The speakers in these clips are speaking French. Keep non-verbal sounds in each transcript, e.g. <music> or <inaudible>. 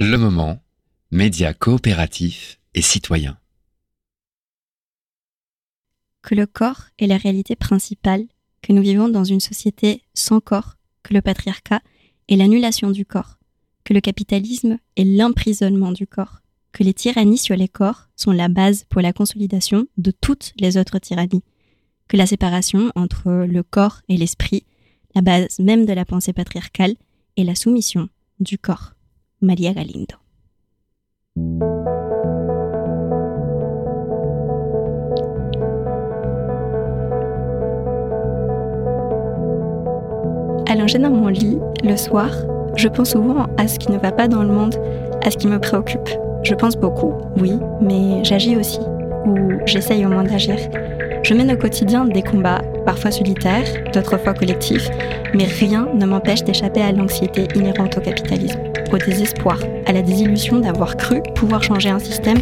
Le moment, média coopératif et citoyen. Que le corps est la réalité principale, que nous vivons dans une société sans corps, que le patriarcat est l'annulation du corps, que le capitalisme est l'emprisonnement du corps, que les tyrannies sur les corps sont la base pour la consolidation de toutes les autres tyrannies, que la séparation entre le corps et l'esprit, la base même de la pensée patriarcale, est la soumission du corps. Maria Galindo. Allongée dans mon lit, le soir, je pense souvent à ce qui ne va pas dans le monde, à ce qui me préoccupe. Je pense beaucoup, oui, mais j'agis aussi, ou j'essaye au moins d'agir. Je mène au quotidien des combats, parfois solitaires, d'autres fois collectifs, mais rien ne m'empêche d'échapper à l'anxiété inhérente au capitalisme, au désespoir, à la désillusion d'avoir cru pouvoir changer un système,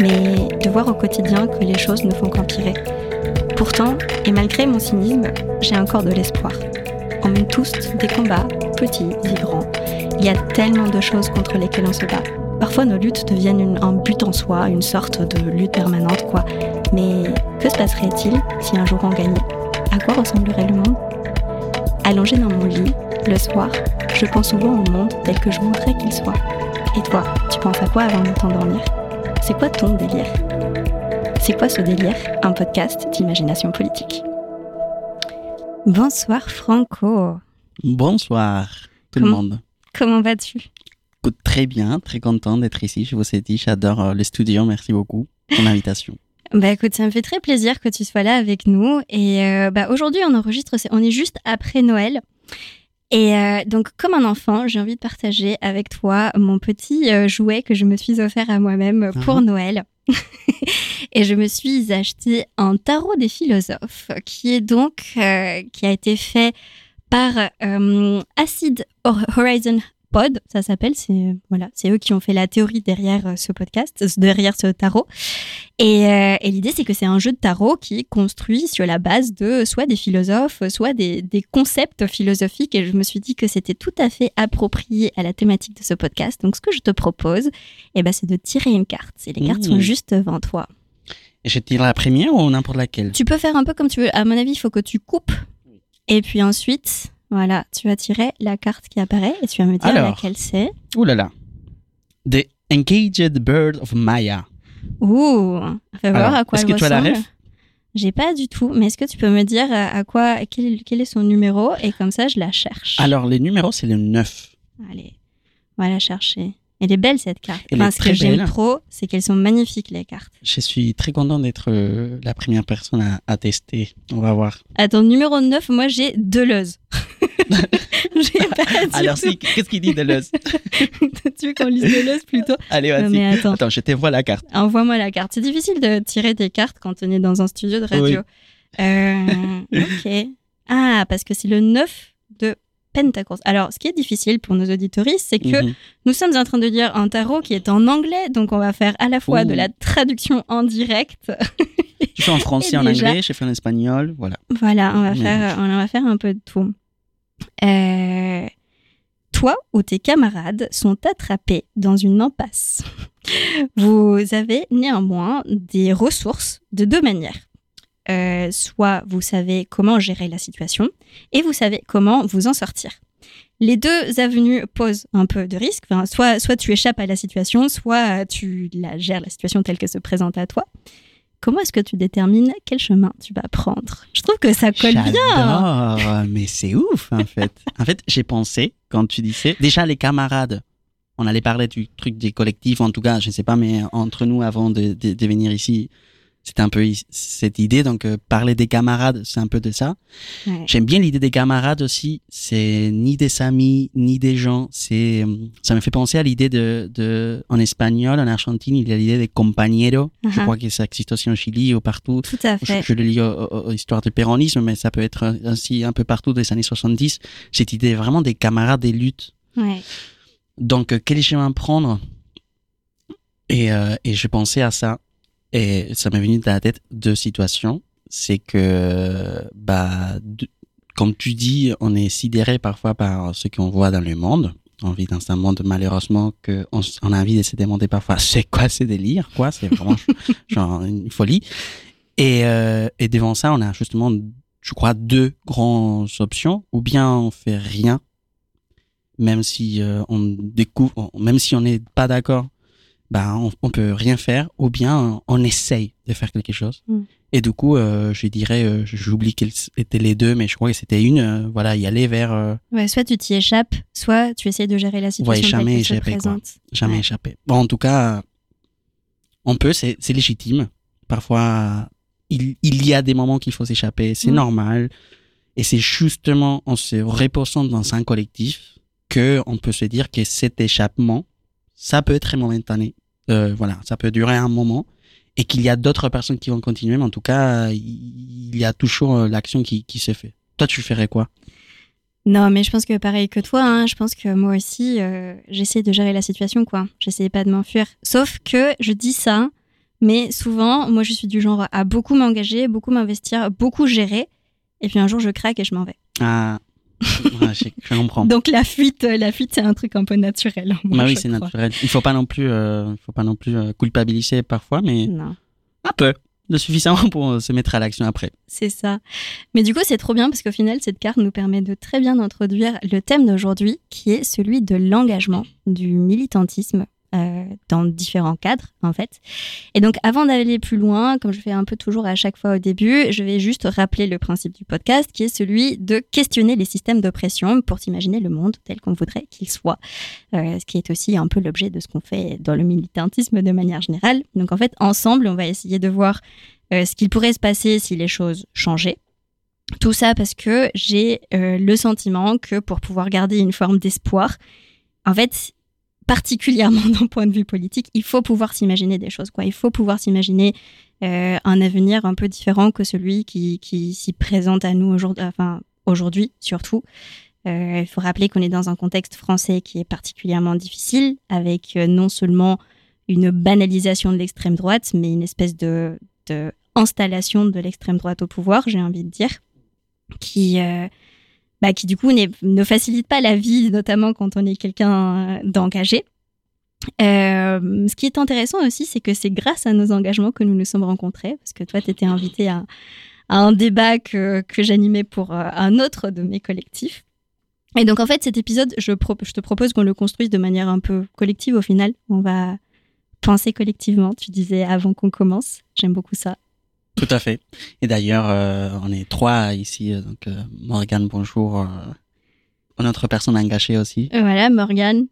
mais de voir au quotidien que les choses ne font qu'empirer. Pourtant, et malgré mon cynisme, j'ai encore de l'espoir. On mène tous des combats, petits et grands. Il y a tellement de choses contre lesquelles on se bat. Parfois, nos luttes deviennent un but en soi, une sorte de lutte permanente, quoi. Mais que se passerait-il si un jour on gagnait? À quoi ressemblerait le monde? Allongé dans mon lit, le soir, je pense souvent au monde tel que je voudrais qu'il soit. Et toi, tu penses à quoi avant de t'endormir? C'est quoi ton délire? C'est quoi ce délire? Un podcast d'imagination politique. Bonsoir Franco. Bonsoir tout Comment- le monde. Comment vas-tu? Très bien, très content d'être ici. Je vous ai dit, j'adore euh, le studio. Merci beaucoup pour l'invitation. <laughs> Bah écoute, ça me fait très plaisir que tu sois là avec nous. Et euh, bah, aujourd'hui, on enregistre, c'est- on est juste après Noël. Et euh, donc, comme un enfant, j'ai envie de partager avec toi mon petit jouet que je me suis offert à moi-même pour Mhm. Noël. <laughs> et je me suis acheté un tarot des philosophes, qui est donc euh, qui a été fait par Acid Hor- Horizon Pod, ça s'appelle. C'est voilà, c'est eux qui ont fait la théorie derrière euh, ce podcast, euh, derrière ce tarot. Et, euh, et l'idée, c'est que c'est un jeu de tarot qui est construit sur la base de soit des philosophes, soit des, des concepts philosophiques. Et je me suis dit que c'était tout à fait approprié à la thématique de ce podcast. Donc, ce que je te propose, eh ben, c'est de tirer une carte. Et les cartes Mmh. sont juste devant toi. Et je tire la première ou n'importe laquelle? Tu peux faire un peu comme tu veux. À mon avis, il faut que tu coupes. Et puis ensuite, voilà, tu vas tirer la carte qui apparaît et tu vas me dire Alors. laquelle c'est. Ouh là là. The Engaged Bird of Maya. Ouh, fais voir à quoi est-ce elle que tu as la ref? J'ai pas du tout, mais est-ce que tu peux me dire à à quoi, quel, quel est son numéro et comme ça je la cherche. Alors, le numéro, c'est le 9. Allez, on va la chercher. Elle est belle cette carte. Elle Enfin, est ce que j'aime trop, c'est qu'elles sont magnifiques les cartes. Je suis très content d'être euh, la première personne à, à tester. On va voir. Attends, numéro 9, moi j'ai Deleuze. <laughs> pas Alors, tout. si, qu'est-ce qu'il dit Deleuze? <laughs> Tu veux qu'on lise Deleuze plutôt? Allez, vas-y. attends. Attends, je te vois la carte. Envoie-moi la carte. C'est difficile de tirer des cartes quand on est dans un studio de radio. Euh, <laughs> ok. Ah, parce que c'est le 9 de Pentacles. Alors, ce qui est difficile pour nos auditoristes, c'est que Mhm. nous sommes en train de lire un tarot qui est en anglais, donc on va faire à la fois Ouh. de la traduction en direct. <laughs> Je fais en français, en déjà- anglais, je fais en espagnol. Voilà. Voilà, on va Mhm. faire, on va faire un peu de tout. Euh, toi ou tes camarades sont attrapés dans une impasse? <laughs> Vous avez néanmoins des ressources de deux manières. Euh, soit vous savez comment gérer la situation et vous savez comment vous en sortir. Les deux avenues posent un peu de risque. Soit, soit tu échappes à la situation, soit tu la gères la situation telle que se présente à toi. Comment est-ce que tu détermines quel chemin tu vas prendre? Je trouve que ça colle bien. Mais c'est ouf en fait. en fait, j'ai pensé quand tu disais déjà les camarades. On allait parler du truc des collectifs, en tout cas, je sais pas, mais entre nous avant de venir ici, c'était un peu cette idée. Donc euh, parler des camarades, c'est un peu de ça. Ouais. J'aime bien l'idée des camarades aussi. C'est ni des amis ni des gens. C'est euh, ça me fait penser à l'idée de, de en espagnol, en Argentine, il y a l'idée des compañeros. Je Uh-huh. crois que ça existe aussi en Chili ou partout. Tout à fait. je le lis aux, histoires du péronisme, mais ça peut être ainsi un peu partout des années 70. Cette idée vraiment des camarades des luttes. Ouais. Donc, euh, quel chemin prendre? Et, euh, et je pensais à ça. Et ça m'est venu dans la tête deux situations. C'est que, bah, de- comme tu dis, on est sidéré parfois par ce qu'on voit dans le monde. On vit dans un monde malheureusement que on, on a envie de se demander parfois c'est quoi ces délires quoi? C'est vraiment <laughs> genre une folie et, euh, et devant ça on a justement je crois deux grandes options ou bien on fait rien même si euh, on découvre même si on n'est pas d'accord bah on, on peut rien faire ou bien on essaye de faire quelque chose Mm. et du coup euh, je dirais euh, j'oublie quels étaient les deux mais je crois que c'était une euh, voilà y aller vers Ouais, soit tu t'y échappes, soit tu essayes de gérer la situation telle jamais échapper, quoi. jamais Ouais. échapper. Bon, en tout cas, on peut, c'est c'est légitime. Parfois, il, il y a des moments qu'il faut s'échapper, c'est Mm. normal. Et c'est justement en se reposant dans un collectif que on peut se dire que cet échappement, ça peut être momentané. Euh, voilà, ça peut durer un moment et qu'il y a d'autres personnes qui vont continuer, mais en tout cas, il y a toujours euh, l'action qui, qui se fait. Toi, tu ferais quoi? Non, mais je pense que pareil que toi, hein, je pense que moi aussi, euh, j'essaie de gérer la situation, quoi. J'essaie pas de m'enfuir. Sauf que je dis ça, mais souvent, moi, je suis du genre à beaucoup m'engager, beaucoup m'investir, beaucoup gérer. Et puis un jour, je craque et je m'en vais. Ah, ouais, je, je comprends. Donc la fuite, euh, la fuite, c'est un truc un peu naturel. moi, Bah oui, c'est naturel. Il faut pas non plus, euh, faut pas non plus euh, culpabiliser parfois, mais Non. un peu, de suffisamment pour euh, se mettre à l'action après. C'est ça. Mais du coup, c'est trop bien parce qu'au final, cette carte nous permet de très bien introduire le thème d'aujourd'hui, qui est celui de l'engagement, du militantisme. Euh, dans différents cadres en fait. Et donc avant d'aller plus loin, comme je fais un peu toujours à chaque fois au début, je vais juste rappeler le principe du podcast qui est celui de questionner les systèmes d'oppression pour s'imaginer le monde tel qu'on voudrait qu'il soit, Euh, ce qui est aussi un peu l'objet de ce qu'on fait dans le militantisme de manière générale. Donc en fait, ensemble, on va essayer de voir euh, ce qu'il pourrait se passer si les choses changeaient. Tout ça parce que j'ai le sentiment que pour pouvoir garder une forme d'espoir, en fait, particulièrement <laughs> d'un point de vue politique, il faut pouvoir s'imaginer des choses. Il faut pouvoir s'imaginer euh, un avenir un peu différent que celui qui, s'y présente à nous aujourd'hui, surtout. Euh, il faut rappeler qu'on est dans un contexte français qui est particulièrement difficile, avec euh, non seulement une banalisation de l'extrême droite, mais une espèce de, de l'extrême droite au pouvoir, j'ai envie de dire, qui, bah, qui du coup ne facilite pas la vie, notamment quand on est quelqu'un euh, d'engagé. Euh, ce qui est intéressant aussi, c'est que c'est grâce à nos engagements que nous nous sommes rencontrés, parce que toi, tu étais invité à, un débat que, j'animais pour euh, un autre de mes collectifs. Et donc, en fait, cet épisode, je te propose qu'on le construise de manière un peu collective au final. On va penser collectivement, tu disais avant qu'on commence. J'aime beaucoup ça. Tout à fait. Et d'ailleurs, euh, on est trois ici, euh, donc euh, Morgane, bonjour. Notre personne engagée aussi. Voilà, Morgane.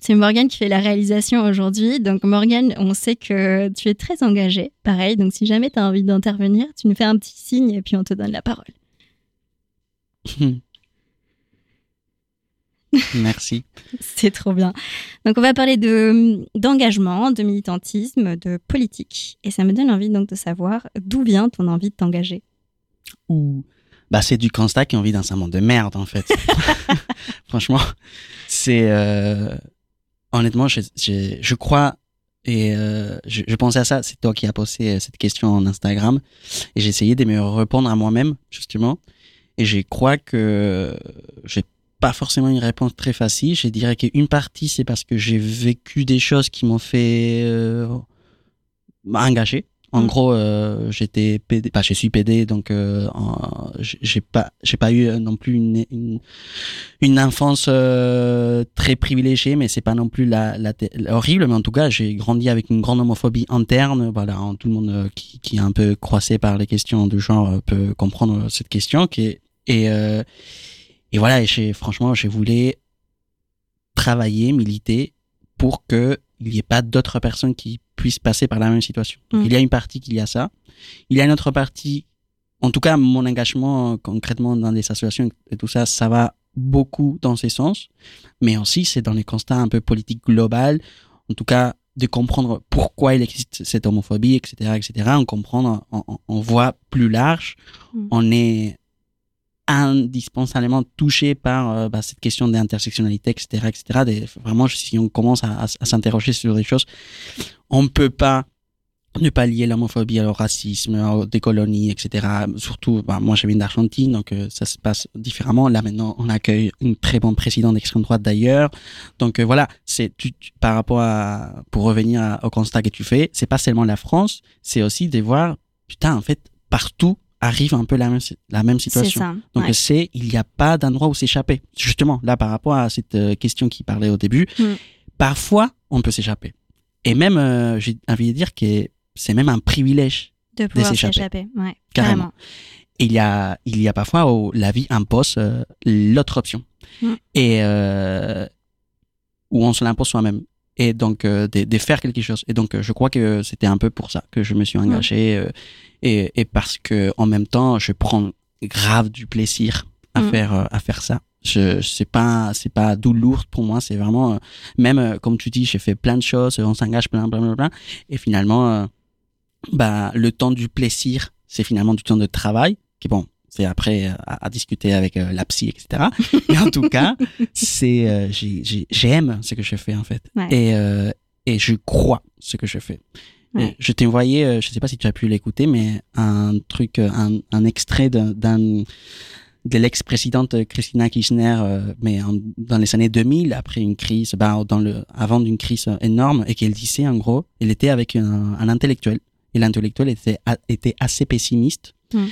C'est Morgane qui fait la réalisation aujourd'hui. Donc, Morgane, on sait que tu es très engagée. Pareil, donc si jamais tu as envie d'intervenir, tu nous fais un petit signe et puis on te donne la parole. <laughs> <laughs> Merci. C'est trop bien. Donc, on va parler de d'engagement, de militantisme, de politique. Et ça me donne envie donc de savoir d'où vient ton envie de t'engager. Ou bah c'est du constat qu'on vit dans un monde de merde en fait. <laughs> <laughs> Franchement, c'est euh, honnêtement, je, je, je crois et euh, je, je pensais à ça. C'est toi qui as posé euh, cette question en Instagram et j'ai essayé de me répondre à moi-même justement. Et je crois que j'ai pas forcément une réponse très facile. Je dirais qu'une partie c'est parce que j'ai vécu des choses qui m'ont fait euh, m'engager. En Mm. gros, euh, j'étais PD, bah, je suis PD, donc euh, j'ai pas, j'ai pas eu euh, non plus une une, une enfance euh, très privilégiée, mais c'est pas non plus la, la, horrible. Mais en tout cas, j'ai grandi avec une grande homophobie interne. Voilà, hein, tout le monde euh, qui, qui est un peu croisé par les questions de genre euh, peut comprendre cette question. Qui est, et euh, et voilà, et j'ai franchement, je voulais travailler, militer pour que il n'y ait pas d'autres personnes qui puissent passer par la même situation. Donc, Mm. Il y a une partie qui y a ça. Il y a une autre partie, en tout cas, mon engagement euh, concrètement dans des associations et tout ça, ça va beaucoup dans ces sens. Mais aussi, c'est dans les constats un peu politiques global. En tout cas, de comprendre pourquoi il existe cette homophobie, etc., etc. On comprend, on, on- on voit plus large. Mm. On est indispensablement touché par euh, bah, cette question d'intersectionnalité, etc., etc. Des- vraiment, si on commence à, à- à s'interroger sur des choses, on ne peut pas ne pas lier l'homophobie au racisme, aux décolonies, etc. Surtout, bah, moi je viens d'Argentine, donc euh, ça se passe différemment. Là maintenant, on accueille une très bonne présidente d'extrême droite d'ailleurs. Donc euh, voilà, c'est par rapport à, pour revenir au constat que tu fais, c'est pas seulement la France, c'est aussi de voir, putain, en fait, partout arrive un peu la même, la même situation. Ça, Donc ouais. c'est, il n'y a pas d'endroit où s'échapper. Justement, là par rapport à cette euh, question qui parlait au début, Mm. parfois on peut s'échapper. Et même, euh, j'ai envie de dire que c'est même un privilège. de pouvoir s'échapper. s'échapper. Ouais, Carrément. carrément. Et il y a, il y a parfois où la vie impose euh, l'autre option. Mm. Et euh, où on se l'impose soi-même. Et donc, euh, de, de faire quelque chose. Et donc, euh, je crois que c'était un peu pour ça que je me suis engagé. euh, et, et parce que en même temps, je prends grave du plaisir à Mm. faire, euh, à faire ça. Je, c'est pas, c'est pas douloureux pour moi. C'est vraiment, même comme tu dis, j'ai fait plein de choses, on s'engage plein, plein, plein, plein. Et finalement, euh, bah, le temps du plaisir, c'est finalement du temps de travail, qui bon, c'est après euh, à, à discuter avec euh, la psy, etc. <laughs> Mais en tout cas, c'est, euh, j'ai- j'ai- j'aime ce que je fais en fait, Ouais. et euh, et je crois ce que je fais. Ouais. Je t'ai envoyé, je sais pas si tu as pu l'écouter, mais un truc, un, un extrait d'un, d'un- de l'ex-présidente Christina Kirchner, euh, mais en- dans les années 2000, après une crise, bah, dans le, avant d'une crise énorme, et qu'elle disait en gros, elle était avec un, un intellectuel, et l'intellectuel était, a- était assez pessimiste, Mm.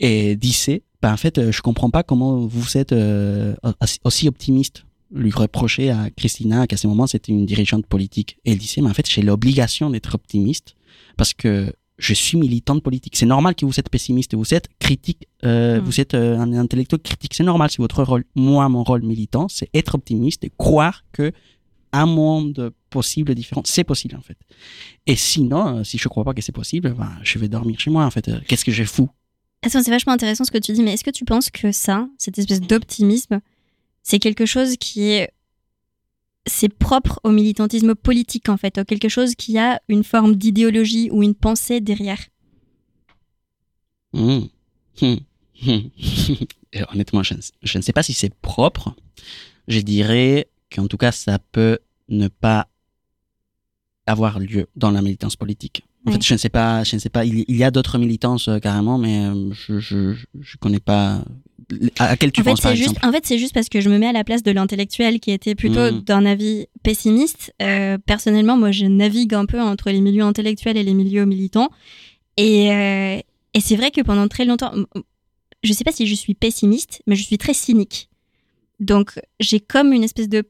Et disait, bah, en fait, euh, je comprends pas comment vous êtes euh, aussi optimiste lui reprochait à Christina qu'à ce moment c'était une dirigeante politique. Et elle disait, mais en fait, j'ai l'obligation d'être optimiste parce que je suis militante politique. C'est normal que vous êtes pessimiste, vous êtes critique, euh, Mm. vous êtes euh, un intellectuel critique. C'est normal, c'est votre rôle. Moi, mon rôle militant, c'est être optimiste et croire que un monde possible différent, c'est possible en fait. Et sinon, euh, si je crois pas que c'est possible, ben, je vais dormir chez moi en fait. Qu'est-ce que j'ai fou Attends, c'est vachement intéressant ce que tu dis, mais est-ce que tu penses que ça, cette espèce d'optimisme, c'est quelque chose qui est. C'est propre au militantisme politique, en fait, quelque chose qui a une forme d'idéologie ou une pensée derrière? Hmm. Hmm. <laughs> Et honnêtement, je ne, je ne sais pas si c'est propre. Je dirais qu'en tout cas, ça peut ne pas avoir lieu dans la militance politique. En Oui. fait, je ne sais pas, je ne sais pas. Il, il y a d'autres militances euh, carrément, mais euh, je, je, je connais pas. À, à quel tu en fait, penses par juste, exemple? en fait, c'est juste parce que je me mets à la place de l'intellectuel qui était plutôt Mm. d'un avis pessimiste. Euh, personnellement, moi, je navigue un peu entre les milieux intellectuels et les milieux militants. Et, et c'est vrai que pendant très longtemps, je sais pas si je suis pessimiste, mais je suis très cynique. Donc, j'ai comme une espèce de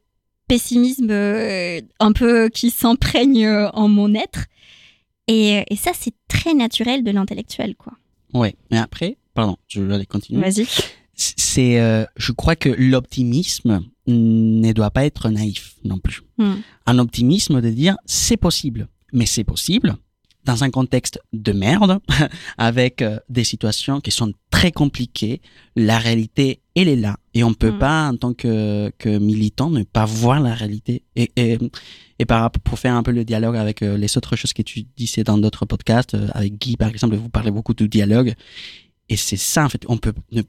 pessimisme un peu qui s'imprègne en mon être. Et, et ça, c'est très naturel de l'intellectuel, quoi. Ouais. Mais après, pardon, je vais aller continuer. Vas-y. C'est, euh, je crois que l'optimisme ne doit pas être naïf non plus. Hmm. Un optimisme de dire c'est possible, mais c'est possible dans un contexte de merde, <laughs> avec euh, des situations qui sont très compliquées. La réalité, elle est là, et on peut Mm. pas en tant que, que militant ne pas voir la réalité. Et, et, et par rapport- pour faire un peu le dialogue avec euh, les autres choses que tu disais dans d'autres podcasts, euh, avec Guy par exemple, vous parlez beaucoup de dialogue, et c'est ça en fait. On peut ne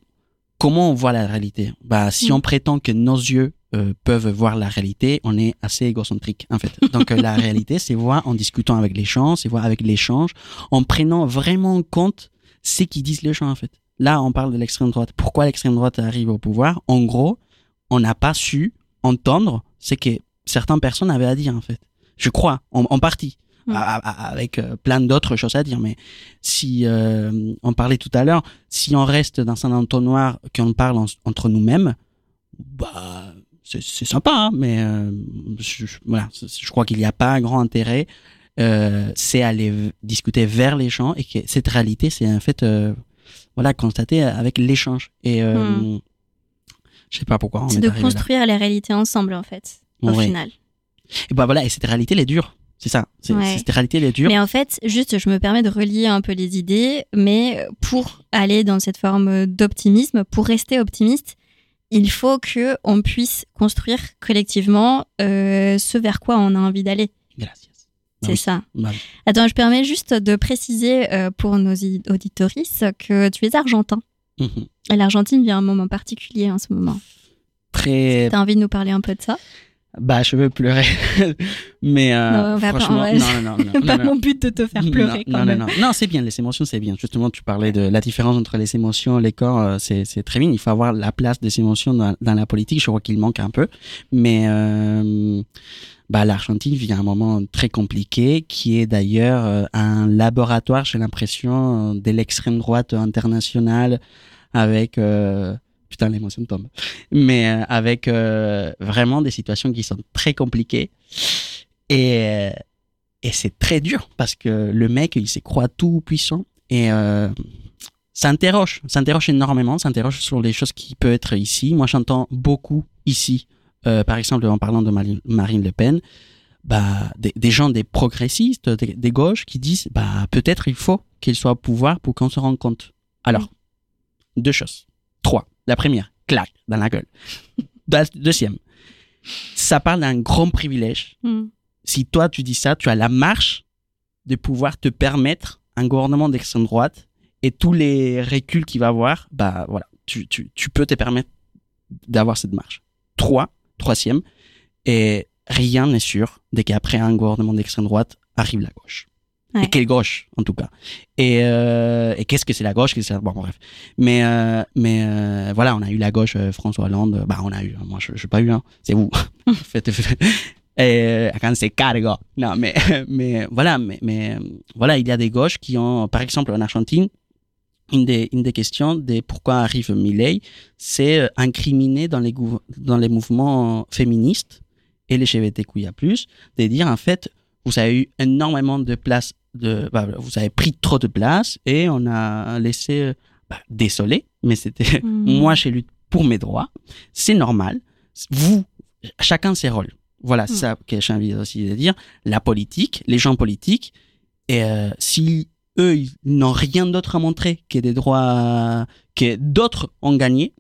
comment on voit la réalité? Bah, si Mm. on prétend que nos yeux euh, peuvent voir la réalité, on est assez égocentrique en fait. Donc la réalité, c'est voir en discutant avec les gens, c'est voir avec l'échange, en prenant vraiment en compte ce qu'ils disent les gens en fait. Là, on parle de l'extrême droite. Pourquoi l'extrême droite arrive au pouvoir? En gros, on n'a pas su entendre ce que certaines personnes avaient à dire en fait. Je crois, en, en partie. Mm. Avec euh, plein d'autres choses à dire, mais si euh, on parlait tout à l'heure, si on reste dans un entonnoir qu'on parle en- entre nous-mêmes, bah c'est sympa, hein, mais euh, je, je- voilà, je crois qu'il n'y a pas un grand intérêt. Euh, c'est aller discuter vers les gens et que cette réalité, c'est en fait euh, voilà constater avec l'échange. Et euh, Hmm. je sais pas pourquoi on C'est est de arrivé là. construire la réalité ensemble, en fait, au Ouais. final. Et bah voilà, et cette réalité, elle est dure. C'est ça. C'est Ouais. Cette réalité, elle est dure. Mais en fait, juste, je me permets de relier un peu les idées, mais pour aller dans cette forme d'optimisme, pour rester optimiste, il faut que on puisse construire collectivement euh, ce vers quoi on a envie d'aller. Gracias. C'est ça. Bah. Attends, je permets juste de préciser euh, pour nos auditorices que tu es argentin. Mhm. Et l'Argentine vit un moment particulier en ce moment. Très T'as envie de nous parler un peu de ça? Bah, je veux pleurer. <laughs> mais euh, Non, pas- franchement, va- non, non, non, non, <laughs> pas mon but de te faire pleurer non, quand non, même. non, non, non, c'est bien, les émotions, c'est bien. Justement, tu parlais de la différence entre les émotions et les corps, euh, c'est, c'est très bien. Il faut avoir la place des émotions dans, dans la politique. Je crois qu'il manque un peu. Mais euh, bah, l'Argentine vit un moment très compliqué, qui est d'ailleurs euh, un laboratoire, j'ai l'impression, euh, de l'extrême droite internationale avec... euh, Putain, l'émotion tombe. Mais euh, avec euh, vraiment des situations qui sont très compliquées. Et, euh, et c'est très dur parce que le mec, il se croit tout puissant et euh, ça interroge, ça interroge énormément, ça interroge sur les choses qui peuvent être ici. Moi, j'entends beaucoup ici, par exemple, en parlant de Mari- Marine Le Pen, bah, des, des gens, des progressistes, des, des gauches qui disent, bah, peut-être il faut qu'il soit au pouvoir pour qu'on se rende compte. Alors, deux choses. Trois. La première, clac, dans la gueule. La deuxième, ça parle d'un grand privilège Hmm. si toi tu dis ça, tu as la marche de pouvoir te permettre un gouvernement d'extrême droite et tous les reculs qu'il va avoir, bah voilà, tu, tu, tu peux te permettre d'avoir cette marche. Trois, troisième, et rien n'est sûr dès qu'après un gouvernement d'extrême droite arrive la gauche. Ouais. Et quelle gauche, en tout cas. Et, euh, et qu'est-ce que c'est la gauche que c'est- Bon, bref. Mais, euh, mais euh, voilà, on a eu la gauche, François Hollande. Bah, on a eu. Moi, je n'ai pas eu. Hein. C'est vous. <laughs> Faites- faites- <laughs> et quand c'est cargo. Non, mais, <laughs> mais voilà, mais, mais voilà, il y a des gauches qui ont, par exemple, en Argentine, une des, une des questions de pourquoi arrive Milei, c'est incriminer dans les, dans les mouvements féministes et les LGBTQIA+, de dire en fait, vous avez eu énormément de place, de, bah, vous avez pris trop de place et on a laissé, euh, bah, désolé, mais c'était, <laughs> Hmm. moi je lutte pour mes droits, c'est normal, vous, chacun ses rôles. Voilà, c'est Mm. ça que j'ai envie aussi de dire. La politique, les gens politiques, et euh, si eux, ils n'ont rien d'autre à montrer que des droits que d'autres ont gagné,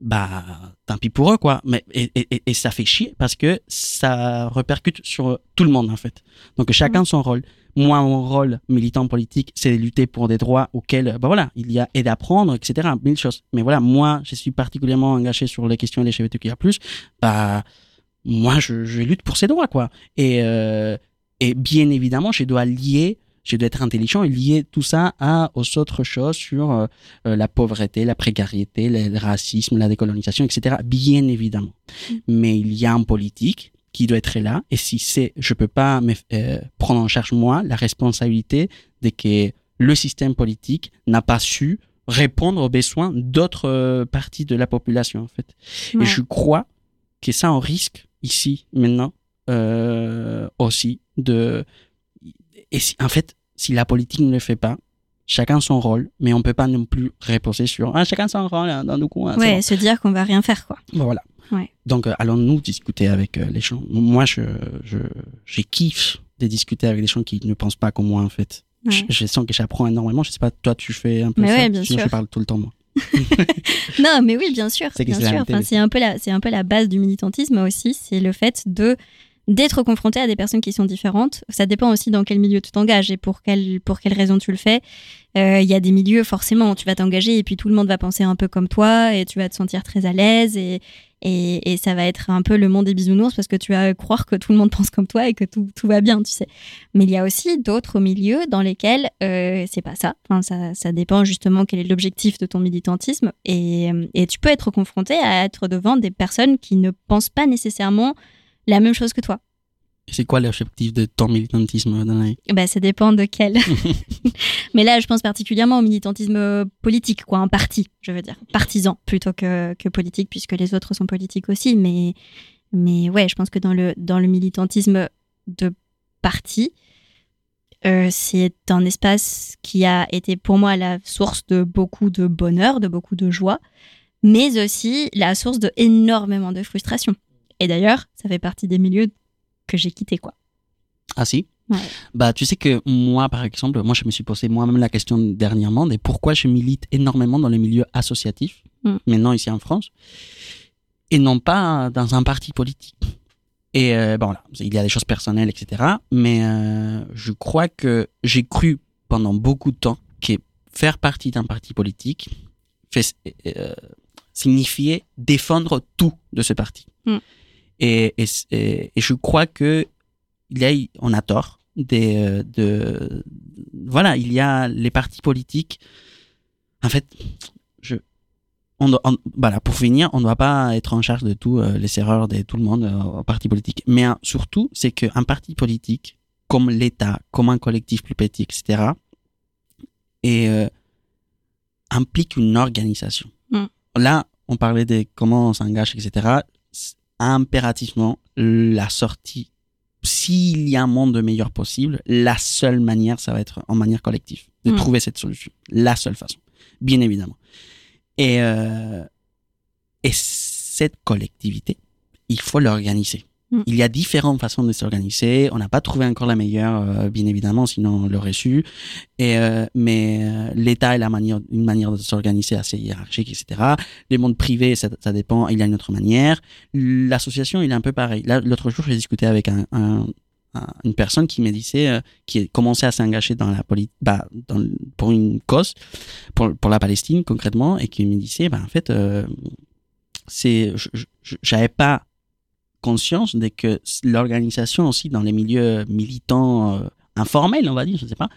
bah, tant pis pour eux, quoi. Mais, et, et, et- et ça fait chier parce que ça répercute sur tout le monde, en fait. Donc, chacun son rôle. Moi, mon rôle militant politique, c'est de lutter pour des droits auxquels, bah voilà, il y a et d'apprendre, etc., mille choses. Mais voilà, moi, je suis particulièrement engagé sur les questions LGBTQIA+, bah, moi, je, je lutte pour ces droits, quoi. Et, euh, et bien évidemment, je dois lier, je dois être intelligent et lier tout ça à, aux autres choses sur euh, euh, la pauvreté, la précarité, le, le racisme, la décolonisation, etc. Bien évidemment. Mais il y a un politique qui doit être là. Et si c'est, je peux pas me, euh, prendre en charge moi la responsabilité de que le système politique n'a pas su répondre aux besoins d'autres euh, parties de la population, en fait. Ouais. Et je crois que ça, on risque ici, maintenant, euh, aussi de. Et si, en fait, si la politique ne le fait pas, chacun son rôle, mais on peut pas non plus reposer sur ah, chacun son rôle hein, dans nos coins. c'est Ouais, bon. se dire qu'on va rien faire, quoi. Bon, voilà. Ouais. Donc, euh, allons-nous discuter avec euh, les gens? Moi, je, je, je kiffe de discuter avec des gens qui ne pensent pas comme moi, en fait. Ouais. Je, je sens que j'apprends énormément. Je sais pas, toi, tu fais un peu Mais ça. ouais, bien Sinon, sûr. je parle tout le temps, moi. <laughs> Non, mais oui, bien sûr, bien c'est sûr. Enfin, un peu la, c'est un peu la base du militantisme aussi, c'est le fait de d'être confronté à des personnes qui sont différentes. Ça dépend aussi dans quel milieu tu t'engages et pour quelle pour quelle raison tu le fais. Euh, Il y a des milieux forcément tu vas t'engager et puis tout le monde va penser un peu comme toi et tu vas te sentir très à l'aise et et, et ça va être un peu le monde des bisounours parce que tu vas croire que tout le monde <laughs> pense comme toi et que tout, tout va bien, tu sais. Mais il y a aussi d'autres milieux dans lesquels euh, c'est pas ça. Enfin, ça. Ça dépend justement quel est l'objectif de ton militantisme. Et, et tu peux être confronté à être devant des personnes qui ne pensent pas nécessairement la même chose que toi. C'est quoi l'objectif de ton militantisme dans la vie? Bah, ça dépend de quel. <laughs> <laughs> Mais là, je pense particulièrement au militantisme politique, quoi, un parti, je veux dire, partisan plutôt que, que politique, puisque les autres sont politiques aussi. Mais, mais ouais, je pense que dans le, dans le militantisme de parti, euh, c'est un espace qui a été pour moi la source de beaucoup de bonheur, de beaucoup de joie, mais aussi la source de énormément de frustration. Et d'ailleurs, ça fait partie des milieux que j'ai quittés, quoi. Ah si? Ouais. Bah tu sais que moi par exemple, moi je me suis posé moi-même la question dernièrement de pourquoi je milite énormément dans les milieux associatifs, Mm. maintenant ici en France, et non pas dans un parti politique. Et euh, bon là, il y a des choses personnelles, etc. Mais euh, je crois que j'ai cru pendant beaucoup de temps que faire partie d'un parti politique fait, euh, signifiait défendre tout de ce parti. Mm. Et, et, et, je crois que il y a, on a tort des, euh, de, voilà, il y a les partis politiques. En fait, je, on- voilà, pour finir, on ne doit pas être en charge de tout euh, les erreurs de tout le monde euh, au parti politique. Mais hein, surtout, c'est qu'un parti politique, comme l'État, comme un collectif plus petit, etc., et, euh, implique une organisation. Mm. Là, on parlait de comment on s'engage, etc. Impérativement, la sortie, s'il y a un monde meilleur possible, la seule manière, ça va être en manière collective, de Mm. trouver cette solution. La seule façon, bien évidemment. Et, euh, et cette collectivité, il faut l'organiser. Mm. Il y a différentes façons de s'organiser. On n'a pas trouvé encore la meilleure, euh, bien évidemment, sinon on l'aurait su. Et, euh, mais euh, l'État est la manière, une manière de s'organiser assez hiérarchique, etc. Le monde privé, ça, ça dépend. Il y a une autre manière. L'association, il est un peu pareil. L'autre jour, j'ai discuté avec un, un- un- une personne qui me disait, euh, qui a commencé à s'engager dans la politique, bah, pour une cause, pour, pour la Palestine concrètement, et qui me disait, bah, en fait, euh, c'est, j'avais pas conscience de que l'organisation aussi dans les milieux militants euh, informels, on va dire, je sais pas,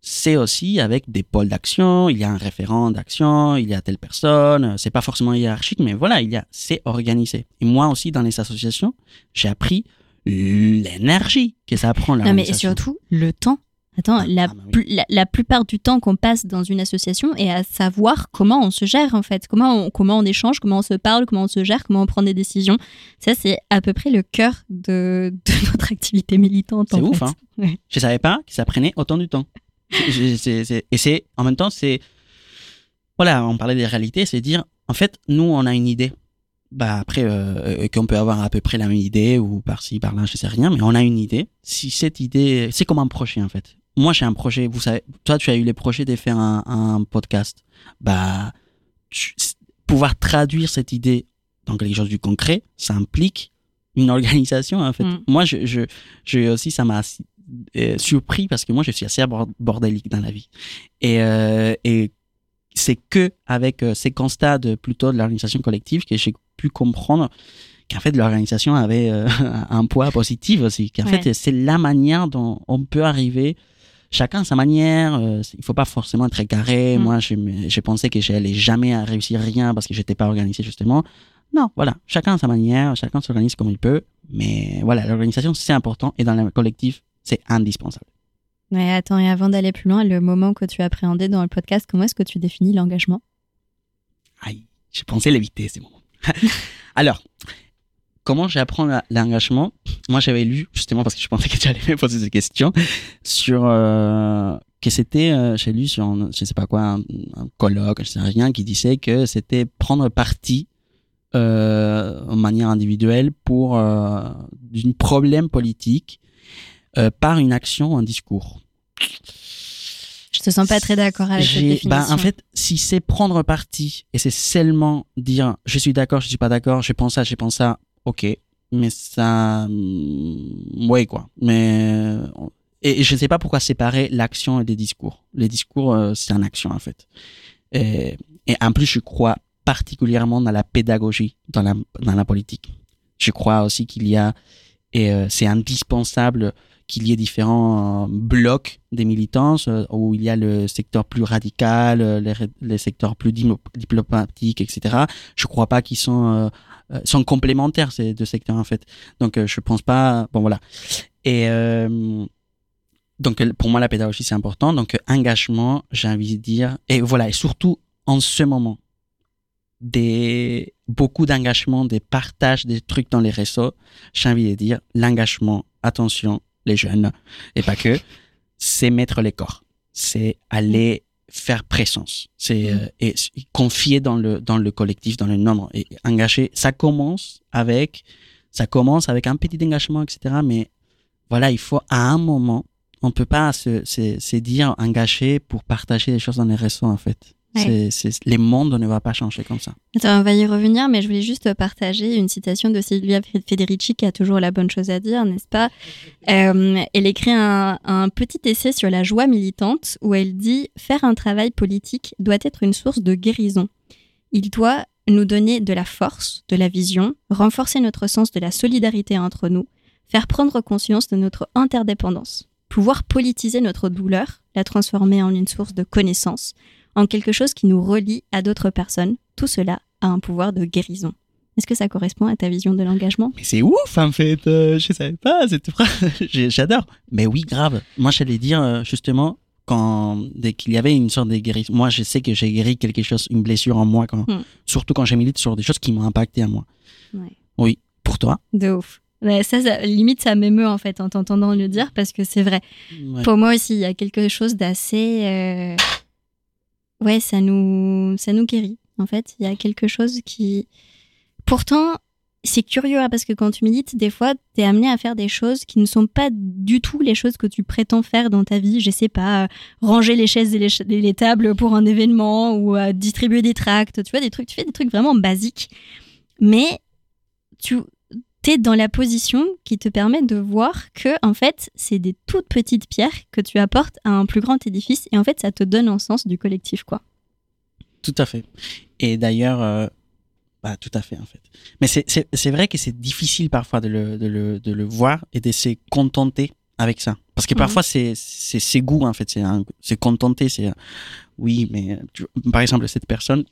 c'est aussi avec des pôles d'action, il y a un référent d'action, il y a telle personne, euh, c'est pas forcément hiérarchique, mais voilà, il y a, c'est organisé. Et moi aussi, dans les associations, j'ai appris l'énergie que ça prend Non, mais et surtout, le temps. Attends, Ah, la, ah, bah oui. la, la plupart du temps qu'on passe dans une association est à savoir comment on se gère, en fait. Comment on, comment on échange, comment on se parle, comment on se gère, comment on prend des décisions. Ça, c'est à peu près le cœur de, de <laughs> notre activité militante. C'est ouf, fait. hein. <laughs> Ouais. Je savais pas que ça prenait autant de temps. Et c'est, en même temps, c'est, voilà, on parlait des réalités, c'est dire, en fait, nous, on a une idée. Bah, après, euh, euh, qu'on peut avoir à peu près la même idée, ou par-ci, par-là, je sais rien, mais on a une idée. Si cette idée, c'est comme un projet, en fait. Moi, j'ai un projet, vous savez, toi, tu as eu les projets de faire un, un podcast. Bah, tu- pouvoir traduire cette idée dans quelque chose du concret, ça implique une organisation, en fait. Mm. Moi, je, je, je aussi, ça m'a euh, surpris parce que moi, je suis assez bord- bordélique dans la vie. Et, euh, et c'est que avec euh, ces constats de, plutôt de l'organisation collective que j'ai pu comprendre qu'en fait l'organisation avait euh, <laughs> un poids positif aussi. Qu'en Ouais. fait, c'est la manière dont on peut arriver. Chacun à sa manière. euh, il faut pas forcément être carré. Mm. Moi, je j'ai pensé que j'allais jamais à réussir rien parce que j'étais pas organisé justement. Non, voilà. Chacun à sa manière. Chacun s'organise comme il peut. Mais voilà, l'organisation c'est important et dans le collectif c'est indispensable. Ouais, attends, et avant d'aller plus loin, le moment que tu appréhendais dans le podcast, comment est-ce que tu définis l'engagement? Aïe, j'ai pensé l'éviter, ces moments. <laughs> Alors, comment j'apprends l'engagement? Moi, j'avais lu, justement, parce que je pensais que tu allais me poser ces questions, sur. euh, que c'était, euh, j'ai lu sur, un- je sais pas quoi, un, un colloque, je sais rien, qui disait que c'était prendre parti euh, en manière individuelle pour euh, d'un problème politique euh, par une action un discours. Je te sens pas très d'accord avec cette J'ai- définition. bah, en fait, si c'est prendre parti et c'est seulement dire je suis d'accord, je suis pas d'accord, je pense ça, je pense ça, ok. Mais ça, hum, ouais quoi. Mais et, et je ne sais pas pourquoi séparer l'action et les discours. Les discours, euh, c'est une action en fait. Et, et en plus, je crois particulièrement dans la pédagogie, dans la dans la politique. Je crois aussi qu'il y a et euh, c'est indispensable qu'il y ait différents euh, blocs des militances euh, où il y a le secteur plus radical, euh, les, les secteurs plus diplomatiques, etc. Je crois pas qu'ils sont euh, sont complémentaires ces deux secteurs en fait. Donc je pense pas. Bon voilà. Et euh, donc pour moi la pédagogie c'est important. Donc engagement, j'ai envie de dire. Et voilà et surtout en ce moment des beaucoup d'engagement, des partages des trucs dans les réseaux. J'ai envie de dire l'engagement. Attention les jeunes et pas que, c'est mettre les corps, c'est aller faire présence, c'est euh, et s- confier dans le dans le collectif, dans le nombre et engager. Ça commence avec ça commence avec un petit engagement, etc. Mais voilà, il faut à un moment, on peut pas se, se, se dire engagé pour partager les choses dans les réseaux en fait. Ouais. C'est, c'est, les mondes ne va pas changer comme ça. Attends, on va y revenir, mais je voulais juste partager une citation de Silvia Federici qui a toujours la bonne chose à dire, n'est-ce pas? Euh, Elle écrit un, un petit essai sur la joie militante où elle dit Faire un travail politique doit être une source de guérison. Il doit nous donner de la force, de la vision, renforcer notre sens de la solidarité entre nous, faire prendre conscience de notre interdépendance, pouvoir politiser notre douleur, la transformer en une source de connaissance, en quelque chose qui nous relie à d'autres personnes. Tout cela a un pouvoir de guérison. Est-ce que ça correspond à ta vision de l'engagement? Mais c'est ouf en fait, euh, je savais pas <laughs> cette phrase, J'ai- j'adore. Mais oui, grave. Moi j'allais dire euh, justement quand dès qu'il y avait une sorte de guérison. Moi je sais que j'ai guéri quelque chose, une blessure en moi, quand, Hmm. surtout quand je milite sur des choses qui m'ont impacté à moi. Ouais. Oui, pour toi? De ouf. Ouais, ça, ça- limite, ça m'émeut en fait en t'entendant le dire parce que c'est vrai. Ouais. Pour moi aussi, il y a quelque chose d'assez. euh, Ouais, ça nous, ça nous guérit. En fait, il y a quelque chose qui. Pourtant, c'est curieux hein, parce que quand tu milites, des fois, tu es amené à faire des choses qui ne sont pas du tout les choses que tu prétends faire dans ta vie. Je sais pas, euh, ranger les chaises et les, ch- et les tables pour un événement ou euh, distribuer des tracts. Tu vois, des trucs, tu fais des trucs vraiment basiques. Mais tu es dans la position qui te permet de voir que, en fait, c'est des toutes petites pierres que tu apportes à un plus grand édifice et en fait, ça te donne un sens du collectif, quoi. Tout à fait. Et d'ailleurs, euh, bah, tout à fait en fait. Mais c'est- vrai que c'est difficile parfois de le, de, le, de le voir et de se contenter avec ça. Parce que Mhm. parfois, c'est c'est ses goûts en fait. C'est contenter. C'est oui, mais tu- par exemple, cette personne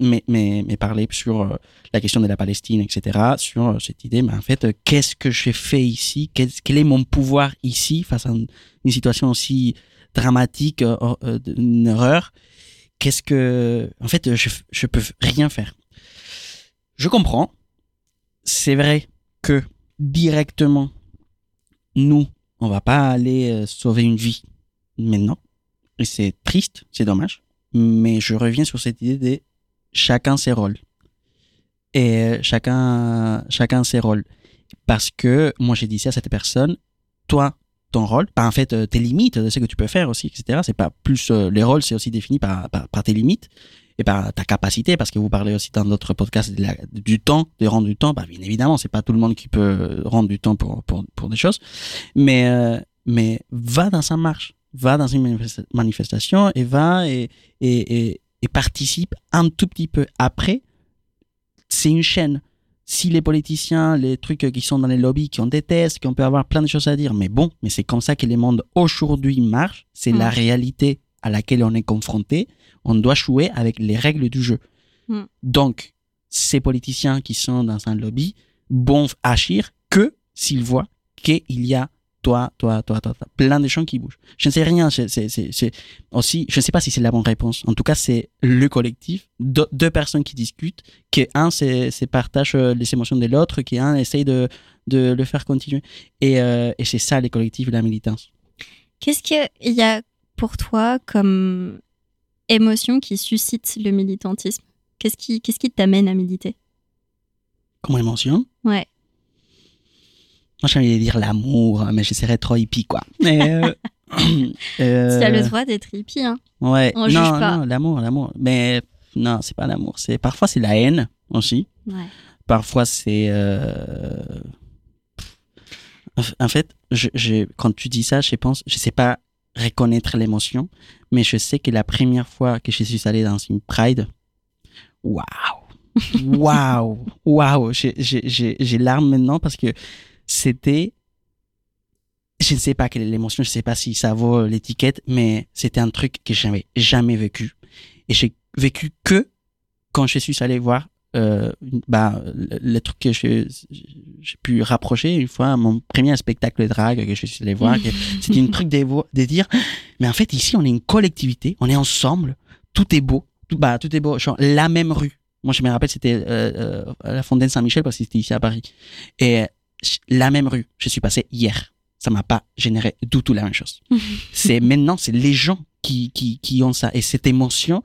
mais, parler sur euh, la question de la Palestine, etc., sur euh, cette idée, mais en fait, euh, qu'est-ce que j'ai fait ici? Quel, est mon pouvoir ici face à une, situation aussi dramatique, une erreur Qu'est-ce que... En fait, je, je peux rien faire. Je comprends. C'est vrai que directement, nous, on va pas aller sauver une vie maintenant. Et c'est triste, c'est dommage. Mais je reviens sur cette idée de chacun ses rôles. Et euh, chacun, chacun ses rôles. Parce que moi, j'ai dit ça à cette personne, toi, ton rôle, bah, en fait, euh, tes limites de ce que tu peux faire aussi, etc. C'est pas plus euh, les rôles, c'est aussi défini par, par, par tes limites et par ta capacité, parce que vous parlez aussi dans d'autres podcasts du temps, de rendre du temps. Bah, bien évidemment, c'est pas tout le monde qui peut rendre du temps pour, pour, pour des choses, mais, euh, mais va dans sa marche, va dans une manifesta- manifestation et va et, et participe un tout petit peu. Après, c'est une chaîne. Si les politiciens, les trucs qui sont dans les lobbies, qui on déteste, qu'on peut avoir plein de choses à dire, mais bon, mais c'est comme ça que le monde aujourd'hui marche, c'est Mm. la réalité à laquelle on est confronté, on doit jouer avec les règles du jeu. Mm. Donc, ces politiciens qui sont dans un lobby vont agir que s'ils voient qu'il y a toi, toi, toi, toi, toi, plein de gens qui bougent. Je ne sais rien, c'est aussi, je ne sais pas si c'est la bonne réponse. En tout cas, c'est le collectif, deux, deux personnes qui discutent, que un c'est c'est partage euh, les émotions de l'autre, qui un essaye de, de le faire continuer. Et, euh, et c'est ça les collectifs, la militance. Qu'est-ce qu'il y a pour toi comme émotion qui suscite le militantisme? Qu'est-ce qui qu'est-ce qui t'amène à militer? Comme émotion, Ouais. Moi j'ai envie de dire l'amour, mais je serais trop hippie quoi. Mais, euh, <laughs> euh, Tu as le droit d'être hippie, hein Ouais, On non, juge pas. non, l'amour, l'amour. Mais non, c'est pas l'amour. C'est parfois c'est la haine aussi. Ouais. Parfois c'est. euh, en- fait, je, je- quand tu dis ça, je pense, je sais pas reconnaître l'émotion, mais je sais que la première fois que je suis allé dans une Pride, waouh, <laughs> waouh, waouh, j'ai- j'ai j'ai- j'ai larmes maintenant parce que c'était je ne sais pas quelle est l'émotion, je ne sais pas si ça vaut l'étiquette, mais c'était un truc que j'avais jamais vécu. Et j'ai vécu que quand je suis allé voir euh, bah, le, le truc que j'ai pu rapprocher une fois, mon premier spectacle de drague que je suis allé voir. <laughs> C'était un truc de, dire, mais en fait, ici, on est une collectivité, on est ensemble, tout est beau, tout, bah, tout est beau, genre la même rue. Moi, je me rappelle, c'était euh, euh, à la Fontaine Saint-Michel parce que c'était ici à Paris. Et la même rue, je suis passé hier ça m'a pas généré du tout la même chose. <laughs> c'est maintenant, c'est les gens qui, qui, qui ont ça. Et cette émotion,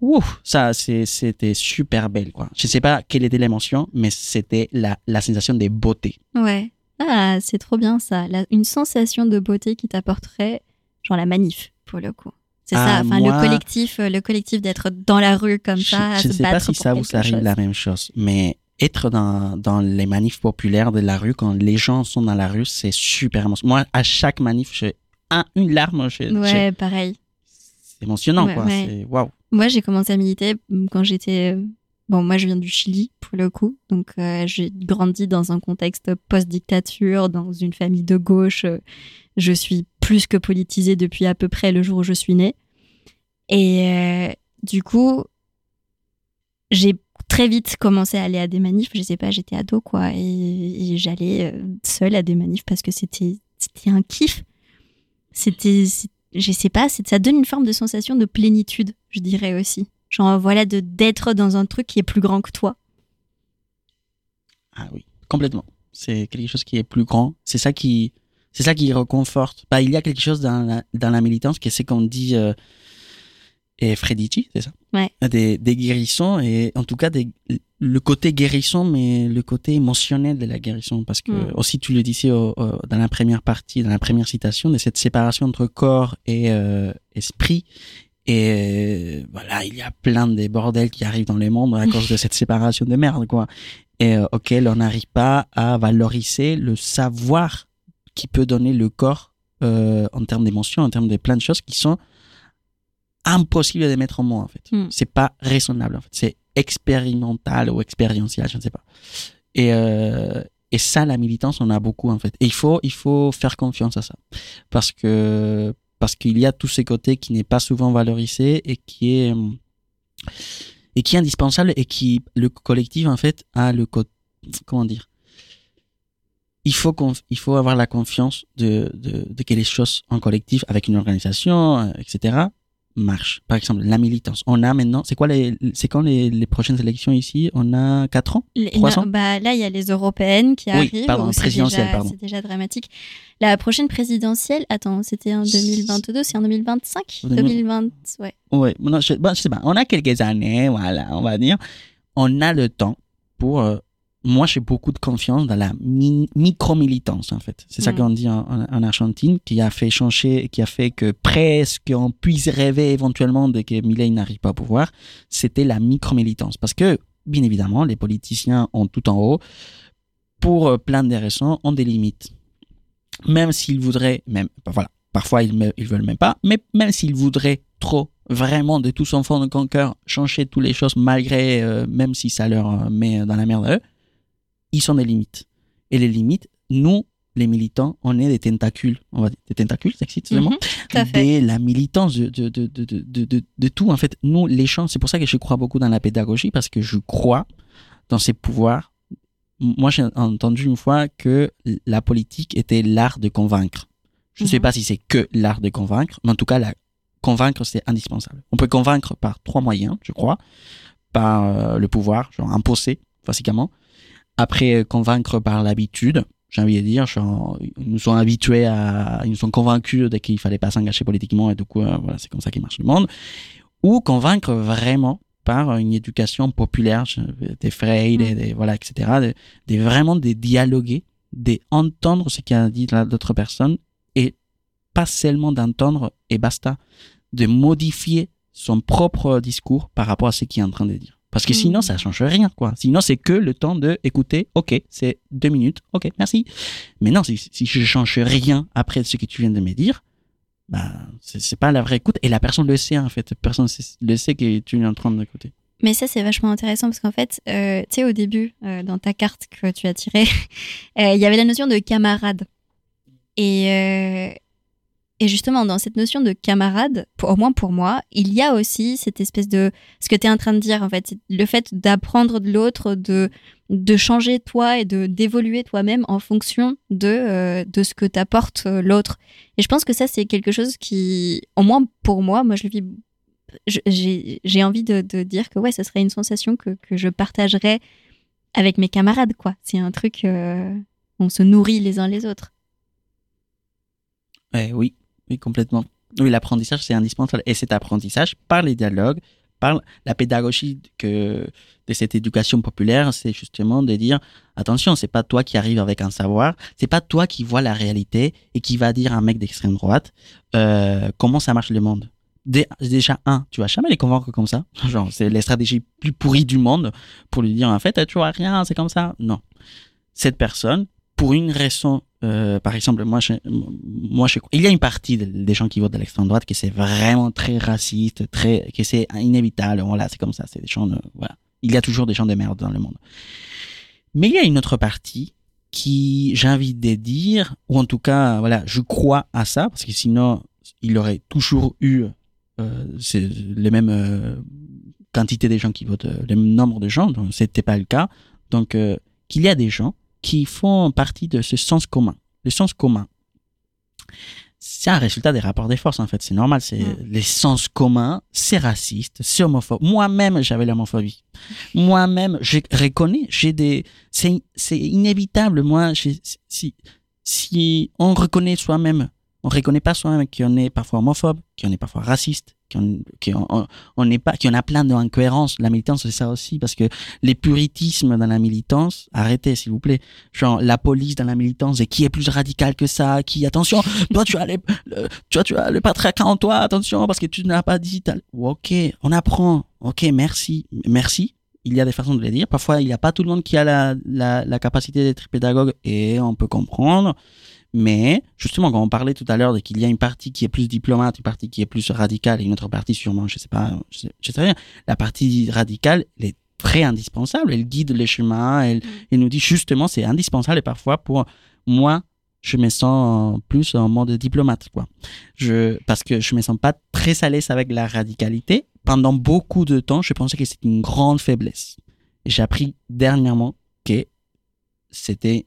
ouf, ça, c'était super belle, quoi. Je sais pas quelle était l'émotion, mais c'était la, la sensation de beauté. Ouais. Ah, c'est trop bien ça. La- une sensation de beauté qui t'apporterait, genre la manif, pour le coup. C'est Ah, ça, enfin moi- le collectif, euh, le collectif d'être dans la rue comme je, ça, je ne sais pas si ça vous arrive chose. la même chose, mais être dans, dans les manifs populaires de la rue, quand les gens sont dans la rue, c'est super émotionnant. Moi, à chaque manif, j'ai un, une larme, j'ai, j'ai- Ouais, pareil. c'est émotionnant, Ouais, quoi. ouais. C'est waouh. Moi, j'ai commencé à militer quand j'étais euh, Bon, moi, je viens du Chili, pour le coup. Donc, euh, j'ai grandi dans un contexte post-dictature, dans une famille de gauche. Je suis plus que politisée depuis à peu près le jour où je suis née. Et euh, du coup, j'ai très vite commencé à aller à des manifs. Je sais pas, j'étais ado, quoi. Et, j'allais euh, seule à des manifs parce que c'était c'était un kiff. C'était, je sais pas, ça donne une forme de sensation de plénitude, je dirais aussi. Genre, voilà, de d'être dans un truc qui est plus grand que toi. Ah oui, complètement. C'est quelque chose qui est plus grand. C'est ça qui, c'est ça qui reconforte. Bah, il y a quelque chose dans la, dans la militance qui c'est qu'on dit euh, et Fredici, c'est ça Ouais. Des, des guérissons et en tout cas des, le côté guérison, mais le côté émotionnel de la guérison. Parce que Mm. aussi, tu le disais au- au- dans la première partie, dans la première citation, de cette séparation entre corps et euh, esprit. Et euh, voilà, il y a plein de bordels qui arrivent dans le monde à cause de cette <laughs> séparation de merde, quoi. Et euh, auquel on n'arrive pas à valoriser le savoir qui peut donner le corps euh, en termes d'émotions, en termes de plein de choses qui sont impossibles de mettre en mots, en fait. Mm. C'est pas raisonnable, en fait. C'est expérimental ou expérientiel, je ne sais pas. Et, euh, et ça, la militance, on a beaucoup, en fait. Et il faut, il faut faire confiance à ça. Parce que, parce qu'il y a tous ces côtés qui n'est pas souvent valorisé et qui est, hum, et qui est indispensable et qui, le collectif, en fait, a le côté, comment dire, il faut, il faut avoir la confiance de, de, de que les choses en collectif, avec une organisation, euh, etc., marchent. Par exemple, la militance. On a maintenant, c'est quoi les, c'est quand les, les prochaines élections ici? On a quatre ans? Les- 300? non, bah, là, il y a les européennes qui Oui, arrivent. pardon, présidentielles, déjà- pardon. C'est déjà dramatique. La prochaine présidentielle, attends, c'était en 2022, c'est en 2025 2000. 2020, ouais. Oui, non, je, bon, je sais pas. On a quelques années, voilà, on va dire. On a le temps pour. euh, moi, j'ai beaucoup de confiance dans la mi- micro-militance, en fait. C'est ça Mm. qu'on dit en, en, en Argentine, qui a fait changer, qui a fait que presque on puisse rêver éventuellement de que Milei n'arrive pas au pouvoir. C'était la micro-militance. Parce que, bien évidemment, les politiciens ont tout en haut, pour euh, plein de raisons, ont des limites. Même s'ils voudraient, même, bah, voilà, parfois ils ne veulent même pas, mais même s'ils voudraient trop, vraiment de tout son fond de cœur, changer toutes les choses malgré, euh, même si ça leur euh, met dans la merde à eux, ils sont des limites. Et les limites, nous, les militants, on est des tentacules, on va dire, des tentacules, ça existe à fait. de la militance, de, de, de, de, tout. En fait, nous, les gens, c'est pour ça que je crois beaucoup dans la pédagogie, parce que je crois dans ces pouvoirs. Moi, j'ai entendu une fois que la politique était l'art de convaincre. Je ne sais Mhm. pas si c'est que l'art de convaincre, mais en tout cas, la, convaincre, c'est indispensable. On peut convaincre par trois moyens, je crois. Par euh, le pouvoir, genre imposer, basiquement. Après, convaincre par l'habitude, j'ai envie de dire, ils nous sont habitués à, ils nous sont convaincus de qu'il fallait pas s'engager politiquement et du coup, euh, voilà, c'est comme ça qu'il marche le monde. Ou convaincre vraiment par une éducation populaire, des Freire, des, des- voilà, etc. De, de vraiment de dialoguer, d'entendre ce qu'a dit la- l'autre personne et pas seulement d'entendre et basta, de modifier son propre discours par rapport à ce qu'il est en train de dire. Parce que sinon, Mhm. ça change rien, quoi. Sinon, c'est que le temps de écouter. Ok, c'est deux minutes. Ok, merci. Mais non, si, si je change rien après ce que tu viens de me dire, bah, c'est pas la vraie écoute. Et la personne le sait, en fait. Personne le sait que tu es en train d'écouter. Mais ça, c'est vachement intéressant parce qu'en fait, euh, tu sais, au début, euh, dans ta carte que tu as tirée, <laughs> euh, il y avait la notion de camarade. Et, et justement, dans cette notion de camarade, au moins pour moi, il y a aussi cette espèce de... Ce que tu es en train de dire, en fait, le fait d'apprendre de l'autre, de, de changer toi et de d'évoluer toi-même en fonction de, euh, de ce que t'apporte euh, l'autre. Et je pense que ça, c'est quelque chose qui, au moins pour moi, moi je le vis j'ai envie de, dire que ouais, ce serait une sensation que, que je partagerais avec mes camarades, quoi. C'est un truc, euh, on se nourrit les uns les autres. Eh oui, oui, complètement. Oui, l'apprentissage, c'est indispensable. Et cet apprentissage, par les dialogues, par la pédagogie que, de cette éducation populaire, c'est justement de dire, attention, c'est pas toi qui arrives avec un savoir, c'est pas toi qui vois la réalité et qui va dire à un mec d'extrême droite, euh, comment ça marche le monde. Dé- Déjà, un, tu vas jamais les convaincre comme ça. <laughs> Genre, c'est les stratégies plus pourries du monde pour lui dire, en fait, tu vois rien, c'est comme ça. Non. Cette personne, pour une raison, euh, par exemple, moi, je, moi, je, il y a une partie de- des gens qui votent de l'extrême droite qui c'est vraiment très raciste, très, que c'est inévitable. Voilà, c'est comme ça. C'est des gens, voilà. Il y a toujours des gens de merde dans le monde. Mais il y a une autre partie qui, j'ai envie de dire, ou en tout cas, voilà, je crois à ça, parce que sinon, il aurait toujours eu euh, c'est les mêmes euh, quantités de gens qui votent, euh, le même nombre de gens, donc c'était pas le cas. Donc, euh, qu'il y a des gens qui font partie de ce sens commun. Le sens commun, c'est un résultat des rapports des forces, en fait. C'est normal. C'est Mm. les sens communs, c'est raciste, c'est homophobe. Moi-même, j'avais l'homophobie. Moi-même, je reconnais, j'ai des, c'est, c'est inévitable. Moi, si, si on reconnaît soi-même, on reconnaît pas soi-même qu'on est parfois homophobe, qu'on est parfois raciste, qu'on, qu'on on, on n'est pas, qu'on a plein d'incohérences. La militance, c'est ça aussi, parce que les puritismes dans la militance, arrêtez, s'il vous plaît. Genre, la police dans la militance, et qui est plus radical que ça, qui, attention, toi, tu as les, le, tu vois, tu as le patriarcat en toi, attention, parce que tu n'as pas dit, ok, on apprend, ok, merci, merci. Il y a des façons de le dire. Parfois, il n'y a pas tout le monde qui a la, la, la capacité d'être pédagogue et on peut comprendre. Mais justement, quand on parlait tout à l'heure de qu'il y a une partie qui est plus diplomate, une partie qui est plus radicale et une autre partie sûrement, je sais pas, je sais, je sais rien. La partie radicale, elle est très indispensable. Elle guide les chemins. Elle, elle nous dit justement, c'est indispensable et parfois pour moi, je me sens plus en mode diplomate, quoi. Je, parce que je me sens pas très à l'aise avec la radicalité. Pendant beaucoup de temps, je pensais que c'était une grande faiblesse. Et j'ai appris dernièrement que c'était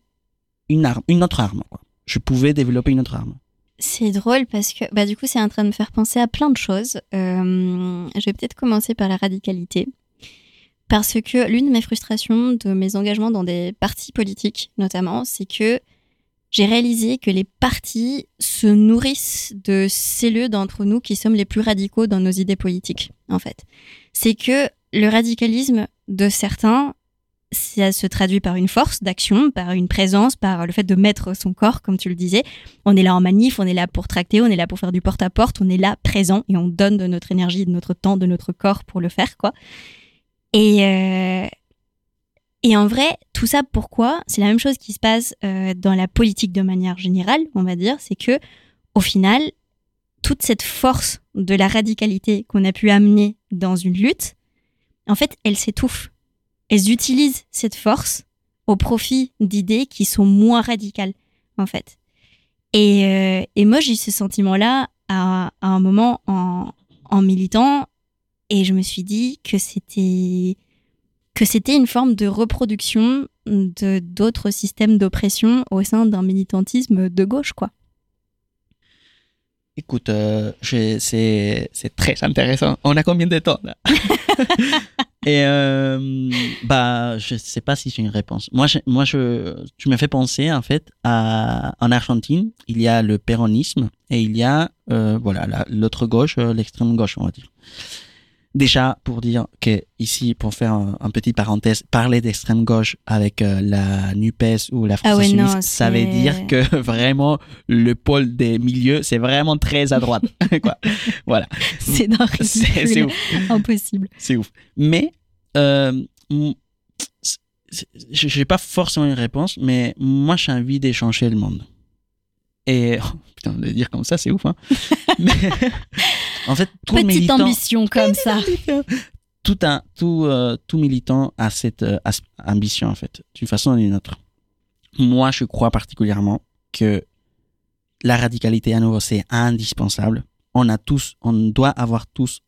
une arme, une autre arme, quoi. Je pouvais développer une autre arme. C'est drôle parce que bah, du coup, c'est en train de me faire penser à plein de choses. Euh, je vais peut-être commencer par la radicalité. Parce que l'une de mes frustrations de mes engagements dans des partis politiques, notamment, c'est que j'ai réalisé que les partis se nourrissent de cellules d'entre nous qui sommes les plus radicaux dans nos idées politiques, en fait. C'est que le radicalisme de certains, ça se traduit par une force d'action, par une présence, par le fait de mettre son corps, comme tu le disais. On est là en manif, on est là pour tracter, on est là pour faire du porte-à-porte, on est là présent et on donne de notre énergie, de notre temps, de notre corps pour le faire, quoi. Et, euh, en vrai, tout ça, pourquoi? C'est la même chose qui se passe euh, dans la politique de manière générale, on va dire, c'est que au final, toute cette force de la radicalité qu'on a pu amener dans une lutte, en fait, elle s'étouffe. Elles utilisent cette force au profit d'idées qui sont moins radicales, en fait. Et, euh, et moi, j'ai eu ce sentiment-là à, à un moment en, en militant, et je me suis dit que c'était que c'était une forme de reproduction de d'autres systèmes d'oppression au sein d'un militantisme de gauche, quoi. Écoute, euh, c'est très intéressant. On a combien de temps là? <laughs> Et euh, bah, je sais pas si j'ai une réponse. Moi, je, moi, je, tu me fais penser en fait à en Argentine, il y a le péronisme et il y a euh, voilà la- l'autre gauche, euh, l'extrême gauche, on va dire. Déjà, pour dire que ici, pour faire un, un petit parenthèse, parler d'extrême gauche avec euh, la NUPES ou la France Ah ouais, non, Insoumise, ça veut dire que <laughs> vraiment le pôle des milieux, c'est vraiment très à droite. <laughs> <laughs> quoi. Voilà, C'est c'est impossible. C'est ouf. Mais, euh, je n'ai pas forcément une réponse, mais moi, j'ai envie d'échanger le monde. Et, oh, putain, de le dire comme ça, c'est ouf, hein. mais, en fait, tout Petite militant, ambition comme ça. tout, un, tout, euh, tout militant a cette euh, ambition, en fait, d'une façon ou d'une autre. Moi, je crois particulièrement que la radicalité, à nouveau, c'est indispensable. On a tous, on doit avoir tous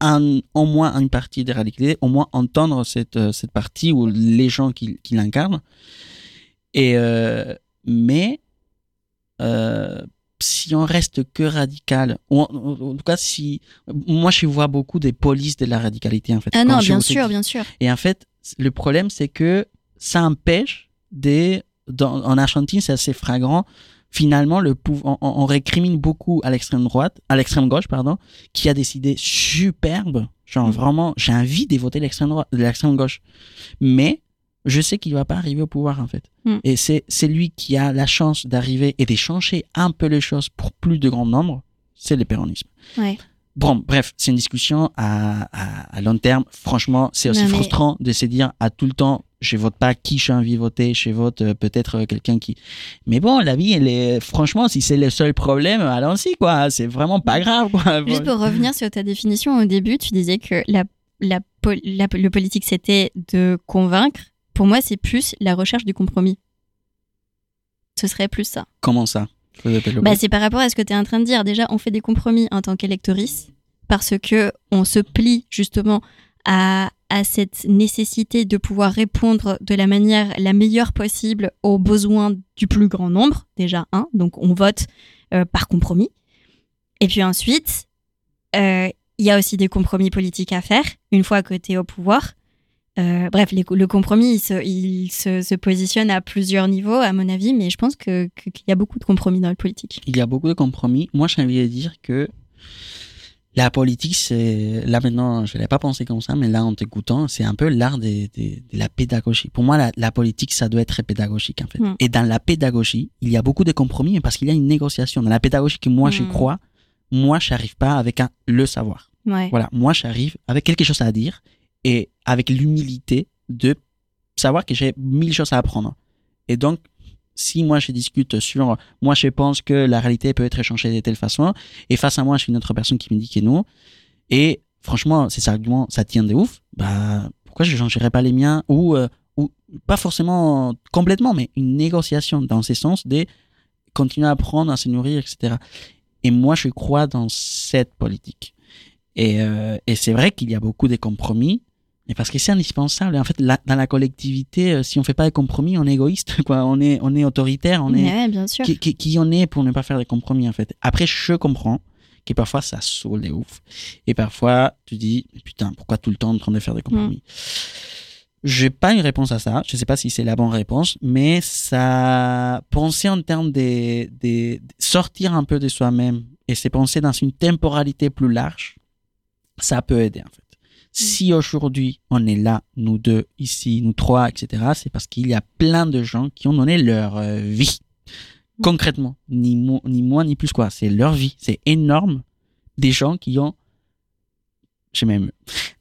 un, au moins une partie de radicalité, au moins entendre cette, euh, cette partie ou les gens qui, qui l'incarnent. Et, euh, mais, euh, si on reste que radical, ou en, en tout cas, si, moi, je vois beaucoup des polices de la radicalité, en fait. Ah non, bien sûr, bien sûr. et en fait, le problème, c'est que ça empêche des. Dans, en Argentine, c'est assez flagrant. Finalement, le on- on récrimine beaucoup à l'extrême droite, à l'extrême gauche, pardon, qui a des idées superbes. Genre Mm. vraiment, j'ai envie de voter l'extrême droite, l'extrême gauche. Mais je sais qu'il va pas arriver au pouvoir en fait. Mm. Et c'est c'est lui qui a la chance d'arriver et de changer un peu les choses pour plus de grand nombre. C'est le péronisme. Ouais. Bon, bref, c'est une discussion à, à, à long terme. Franchement, c'est aussi Non, mais- frustrant de se dire à tout le temps, je vote pas qui j'ai envie de voter, je vote euh, peut-être euh, quelqu'un qui. Mais bon, la vie, elle est. Franchement, si c'est le seul problème, allons-y, quoi. C'est vraiment pas grave, quoi. <laughs> Juste pour revenir sur ta définition au début, tu disais que la, la- le politique c'était de convaincre, pour moi c'est plus la recherche du compromis. Ce serait plus ça. Comment ça Bah, c'est par rapport à ce que tu es en train de dire. Déjà, on fait des compromis en tant qu'électrice parce que on se plie justement à, à cette nécessité de pouvoir répondre de la manière la meilleure possible aux besoins du plus grand nombre. Déjà, un. Donc, on vote euh, par compromis. Et puis ensuite, euh, il y a aussi des compromis politiques à faire une fois que tu es au pouvoir. Euh, bref, les- le compromis, il, se, il se, se positionne à plusieurs niveaux, à mon avis, mais je pense que- qu'il y a beaucoup de compromis dans le politique. il y a beaucoup de compromis. Moi, j'ai envie de dire que la politique, c'est là maintenant, je l'avais pas pensé comme ça, mais là, en t'écoutant, c'est un peu l'art de, la pédagogie. Pour moi, la, la politique, ça doit être pédagogique en fait. Mm. Et dans la pédagogie, il y a beaucoup de compromis, parce qu'il y a une négociation. Dans la pédagogie que moi je Mm. crois, moi, j'arrive pas avec un le savoir. Ouais. Voilà, moi, j'arrive avec quelque chose à dire et avec l'humilité de savoir que j'ai mille choses à apprendre. Et donc, si moi je discute sur, moi je pense que la réalité peut être changée de telle façon, et face à moi, je suis une autre personne qui me dit que non, et franchement, ces arguments, ça tient de ouf, bah, pourquoi je ne changerais pas les miens ou, euh, ou pas forcément complètement, mais une négociation dans ce sens de continuer à apprendre, à se nourrir, etc. Et moi, je crois dans cette politique. Et, euh, et c'est vrai qu'il y a beaucoup de compromis, mais parce que c'est indispensable. En fait, la- dans la collectivité, euh, si on fait pas de compromis, on est égoïste, quoi. On est, on est autoritaire, on est, Ouais, bien sûr. qui, qui, qui on est pour ne pas faire des compromis, en fait. Après, je comprends que parfois ça saoule des ouf. Et parfois, tu dis, putain, pourquoi tout le temps en train de faire des compromis? J'ai pas une réponse à ça. Je sais pas si c'est la bonne réponse, mais ça, penser en termes de, de, de sortir un peu de soi-même et se penser dans une temporalité plus large, ça peut aider, en fait. Si aujourd'hui on est là, nous deux, ici, nous trois, etc., c'est parce qu'il y a plein de gens qui ont donné leur euh, vie. Concrètement, ni, mo- ni moins ni plus quoi, c'est leur vie. C'est énorme. Des gens qui ont, j'ai même,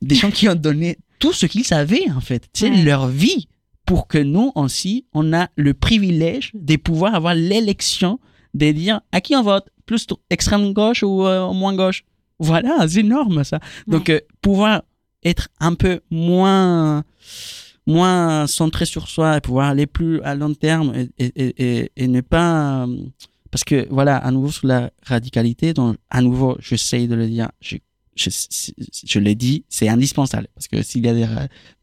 des gens qui ont donné tout ce qu'ils savaient en fait. C'est Ouais. leur vie pour que nous aussi, on a le privilège de pouvoir avoir l'élection de dire à qui on vote, plus tr- extrême gauche ou euh, moins gauche. Voilà, c'est énorme ça. Donc euh, pouvoir être un peu moins moins centré sur soi et pouvoir aller plus à long terme et, et, et, et- ne pas euh, parce que voilà à nouveau sur la radicalité donc à nouveau j'essaye de le dire je je, je l'ai dit c'est indispensable. Parce que s'il y a des,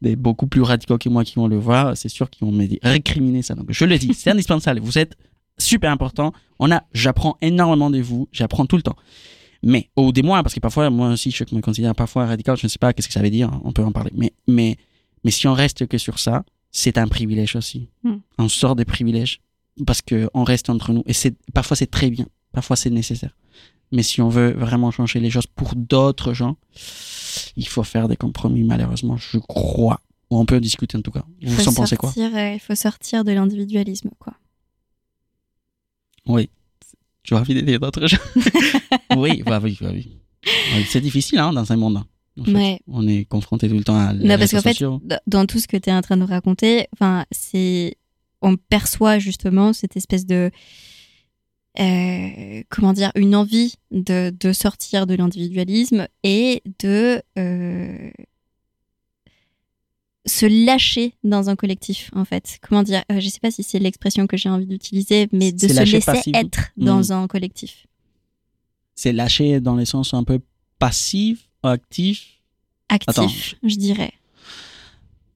des beaucoup plus radicaux que moi qui vont le voir c'est sûr qu'ils vont me dire récriminer ça. Donc je le dis c'est indispensable. Vous êtes super important. On a j'apprends énormément de vous. J'apprends tout le temps mais ou des parce que parfois moi aussi je me considère parfois radical je ne sais pas qu'est-ce que ça veut dire on peut en parler. Mais mais mais si on reste que sur ça c'est un privilège aussi. Mm. on sort des privilèges parce que on reste entre nous. Et c'est parfois c'est très bien. Parfois c'est nécessaire. Mais si on veut vraiment changer les choses pour d'autres gens il faut faire des compromis malheureusement je crois. Ou on peut discuter en tout cas. Vous en pensez quoi? sortir, euh, Il faut sortir de l'individualisme, quoi. oui tu as envie d'aider d'autres gens <laughs> oui bah oui bah oui c'est difficile hein, dans un monde en fait. Ouais. on est confronté tout le temps à les Non, parce qu'en fait, dans tout ce que tu es en train de raconter, enfin, c'est, on perçoit justement cette espèce de, euh, comment dire, une envie de, de sortir de l'individualisme et de euh, se lâcher dans un collectif, en fait. Comment dire, euh, je sais pas si c'est l'expression que j'ai envie d'utiliser, mais de se lâcher laisser passif. être Mm. dans un collectif. c'est lâché dans les sens un peu passif actif Actif, Attends. je dirais.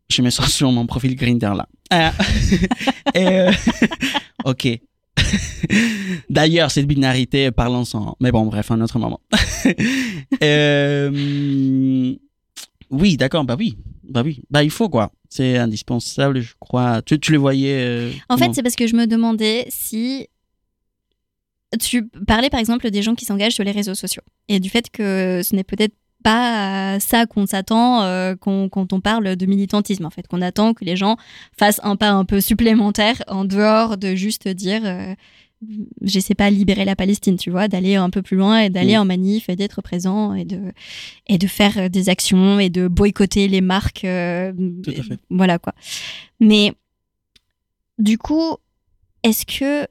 je me sens <laughs> sur mon profil Grindr là. Ah. <laughs> Et, euh, <laughs> ok. D'ailleurs, cette binarité, parlons-en. Mais bon, bref, un autre moment. Euh, oui, d'accord, bah oui. Bah oui, bah il faut quoi. C'est indispensable, je crois. Tu, tu le voyais. euh, En fait, c'est parce que je me demandais si tu parlais par exemple des gens qui s'engagent sur les réseaux sociaux et du fait que ce n'est peut-être pas ça qu'on s'attend euh, quand on parle de militantisme en fait, qu'on attend que les gens fassent un pas un peu supplémentaire en dehors de juste dire euh, je sais pas libérer la Palestine, tu vois, d'aller un peu plus loin et d'aller Mm. en manif et d'être présent et de et de faire euh, des actions et de boycotter les marques euh, Tout à fait. voilà quoi. Mais du coup, est-ce que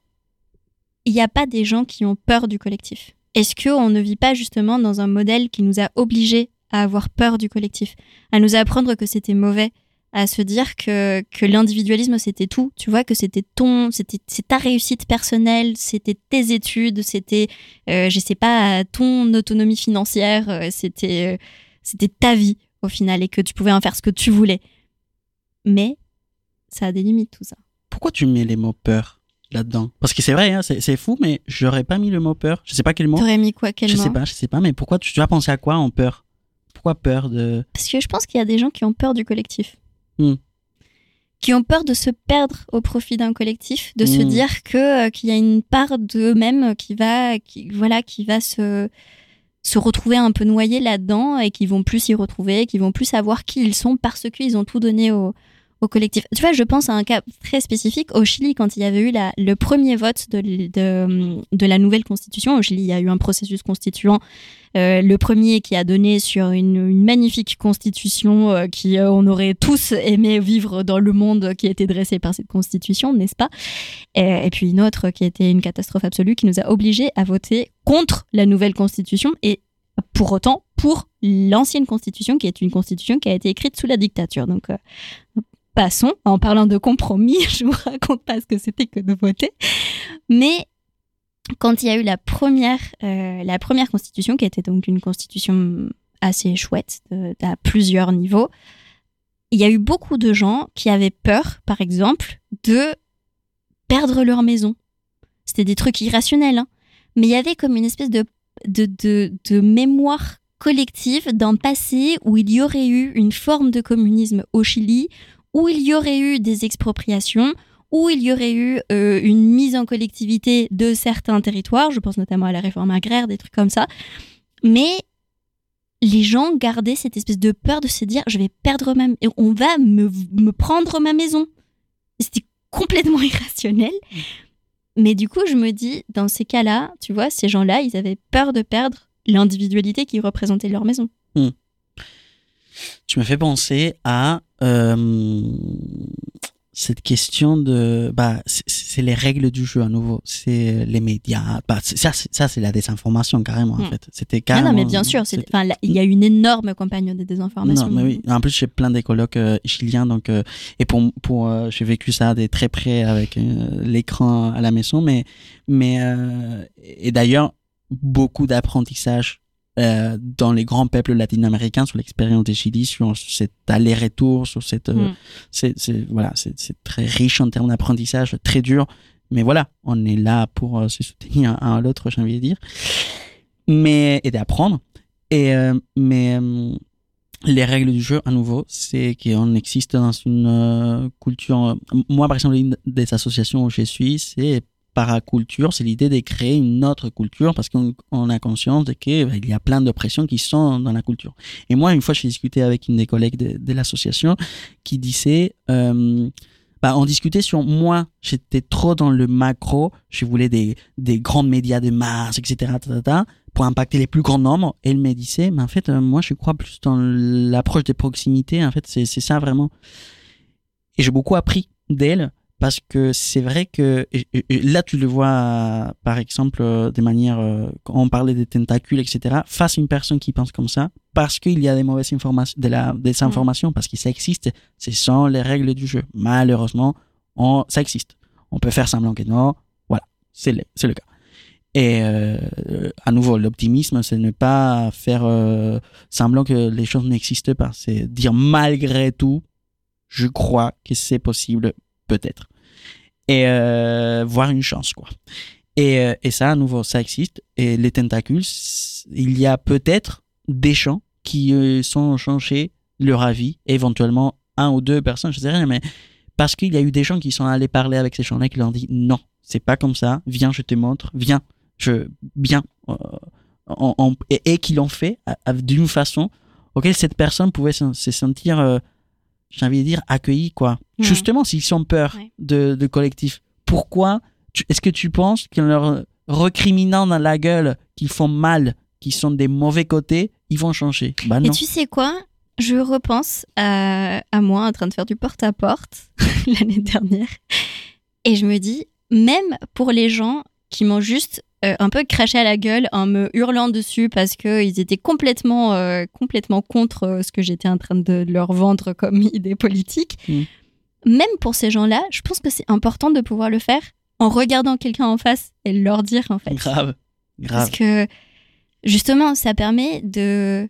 il n'y a pas des gens qui ont peur du collectif? Est-ce que on ne vit pas justement dans un modèle qui nous a obligés à avoir peur du collectif, à nous apprendre que c'était mauvais, à se dire que, que l'individualisme c'était tout, tu vois, que c'était ton, c'était c'est ta réussite personnelle, c'était tes études, c'était, euh, je sais pas, ton autonomie financière, euh, c'était, euh, c'était ta vie au final et que tu pouvais en faire ce que tu voulais. Mais ça a des limites tout ça. Pourquoi tu mets les mots peur là-dedans? Parce que c'est vrai, hein, c'est c'est fou, mais j'aurais pas mis le mot peur. Je sais pas quel mot. T'aurais mis quoi, quel je mot? sais pas, je sais pas, mais pourquoi tu, tu as pensé à quoi en peur? Pourquoi peur de Parce que je pense qu'il y a des gens qui ont peur du collectif. Hmm. Qui ont peur de se perdre au profit d'un collectif, de se Hmm. dire que euh, qu'il y a une part d'eux-mêmes qui va, qui, voilà, qui va se se retrouver un peu noyés là-dedans et qui vont plus s'y retrouver, qui vont plus savoir qui ils sont parce qu'ils ont tout donné au, au collectif. Tu vois, je pense à un cas très spécifique au Chili quand il y avait eu la, le premier vote de, de la nouvelle constitution. Au Chili, il y a eu un processus constituant euh, le premier qui a donné sur une, magnifique constitution euh, qui euh, on aurait tous aimé vivre dans le monde qui a été dressé par cette constitution, n'est-ce pas? Et, et puis une autre qui était une catastrophe absolue qui nous a obligés à voter contre la nouvelle constitution et pour autant pour l'ancienne constitution qui est une constitution qui a été écrite sous la dictature. Donc euh, passons. En parlant de compromis, <laughs> je vous raconte pas ce que c'était que de voter, mais quand il y a eu la première, euh, la première constitution, qui était donc une constitution assez chouette à plusieurs niveaux, il y a eu beaucoup de gens qui avaient peur, par exemple, de perdre leur maison. C'était des trucs irrationnels, hein. mais il y avait comme une espèce de, de, de, de mémoire collective d'un passé où il y aurait eu une forme de communisme au Chili, où il y aurait eu des expropriations, où il y aurait eu euh, une mise en collectivité de certains territoires, je pense notamment à la réforme agraire, des trucs comme ça. Mais les gens gardaient cette espèce de peur de se dire je vais perdre ma on va me, me prendre ma maison. C'était complètement <laughs> irrationnel. Mais du coup, je me dis, dans ces cas-là, tu vois, ces gens-là, ils avaient peur de perdre l'individualité qui représentait leur maison. Tu me fais penser à euh, cette question de bah c'est- les règles du jeu à nouveau c'est les médias bah ça c'est- ça c'est la désinformation carrément en Hmm. fait c'était carrément non, mais bien sûr, enfin, il y a une énorme campagne de désinformation. Non, mais oui. En plus, j'ai plein des colocs euh, chiliens, donc euh, et pour pour euh, j'ai vécu ça de très près avec euh, l'écran à la maison, mais mais euh, et d'ailleurs beaucoup d'apprentissage euh, dans les grands peuples latino-américains sur l'expérience des Chili, sur cet aller-retour, sur cette euh, Mm. c'est voilà c'est très riche en termes d'apprentissage, très dur, mais voilà, on est là pour euh, se soutenir un à l'autre, j'ai envie de dire, mais et d'apprendre. Et mais les règles du jeu, à nouveau, c'est qu'on existe dans une culture. Moi, par exemple, une des associations où je suis, c'est paraculture. C'est l'idée de créer une autre culture parce qu'on on a conscience de qu'il il y a plein d'oppressions qui sont dans la culture. Et moi, une fois, j'ai discuté avec une des collègues de, de l'association qui disait. Euh, bah, on discutait sur moi, j'étais trop dans le macro, je voulais des, grands médias de masse, etc. pour impacter les plus grands nombres. Et elle me disait, mais en fait, euh, moi, je crois plus dans l'approche des proximités. En fait, c'est ça vraiment. Et j'ai beaucoup appris d'elle parce que c'est vrai que et- et- et là, tu le vois, par exemple, euh, de manière, euh, quand on parlait des tentacules, etc. Face à une personne qui pense comme ça, parce qu'il y a des mauvaises informations, de la des informations, parce que ça existe. Ce sont les règles du jeu. Malheureusement, on, ça existe. On peut faire semblant que non. Voilà, c'est le, c'est le cas. Et euh, à nouveau, l'optimisme, c'est ne pas faire euh, semblant que les choses n'existent pas. C'est dire malgré tout, je crois que c'est possible, peut-être. Et euh, voir une chance, quoi. Et, euh, et ça, à nouveau, ça existe. Et les tentacules, il y a peut-être des gens qui euh, sont changés leur avis, éventuellement un ou deux personnes, je sais rien, mais parce qu'il y a eu des gens qui sont allés parler avec ces gens-là qui leur ont dit non, c'est pas comme ça, viens, je te montre, viens, je, bien, euh, et, et qui l'ont fait d'une façon auquel cette personne pouvait se, se sentir, j'ai envie de dire, accueillie, quoi. Justement, s'ils ont peur Ouais. de, de collectif, pourquoi est-ce que tu penses qu'en leur recriminant dans la gueule qu'ils font mal, qu'ils sont des mauvais côtés, ils vont changer? Bah Et non. tu sais quoi? Je repense à, à moi en train de faire du porte-à-porte <laughs> l'année dernière. Et je me dis, même pour les gens qui m'ont juste euh, un peu craché à la gueule en me hurlant dessus parce qu'ils étaient complètement, euh, complètement contre euh, ce que j'étais en train de leur vendre comme <laughs> idée politique. Mm. Même pour ces gens-là, je pense que c'est important de pouvoir le faire en regardant quelqu'un en face et leur dire en fait. Grave. Parce Grave. que justement, ça permet de,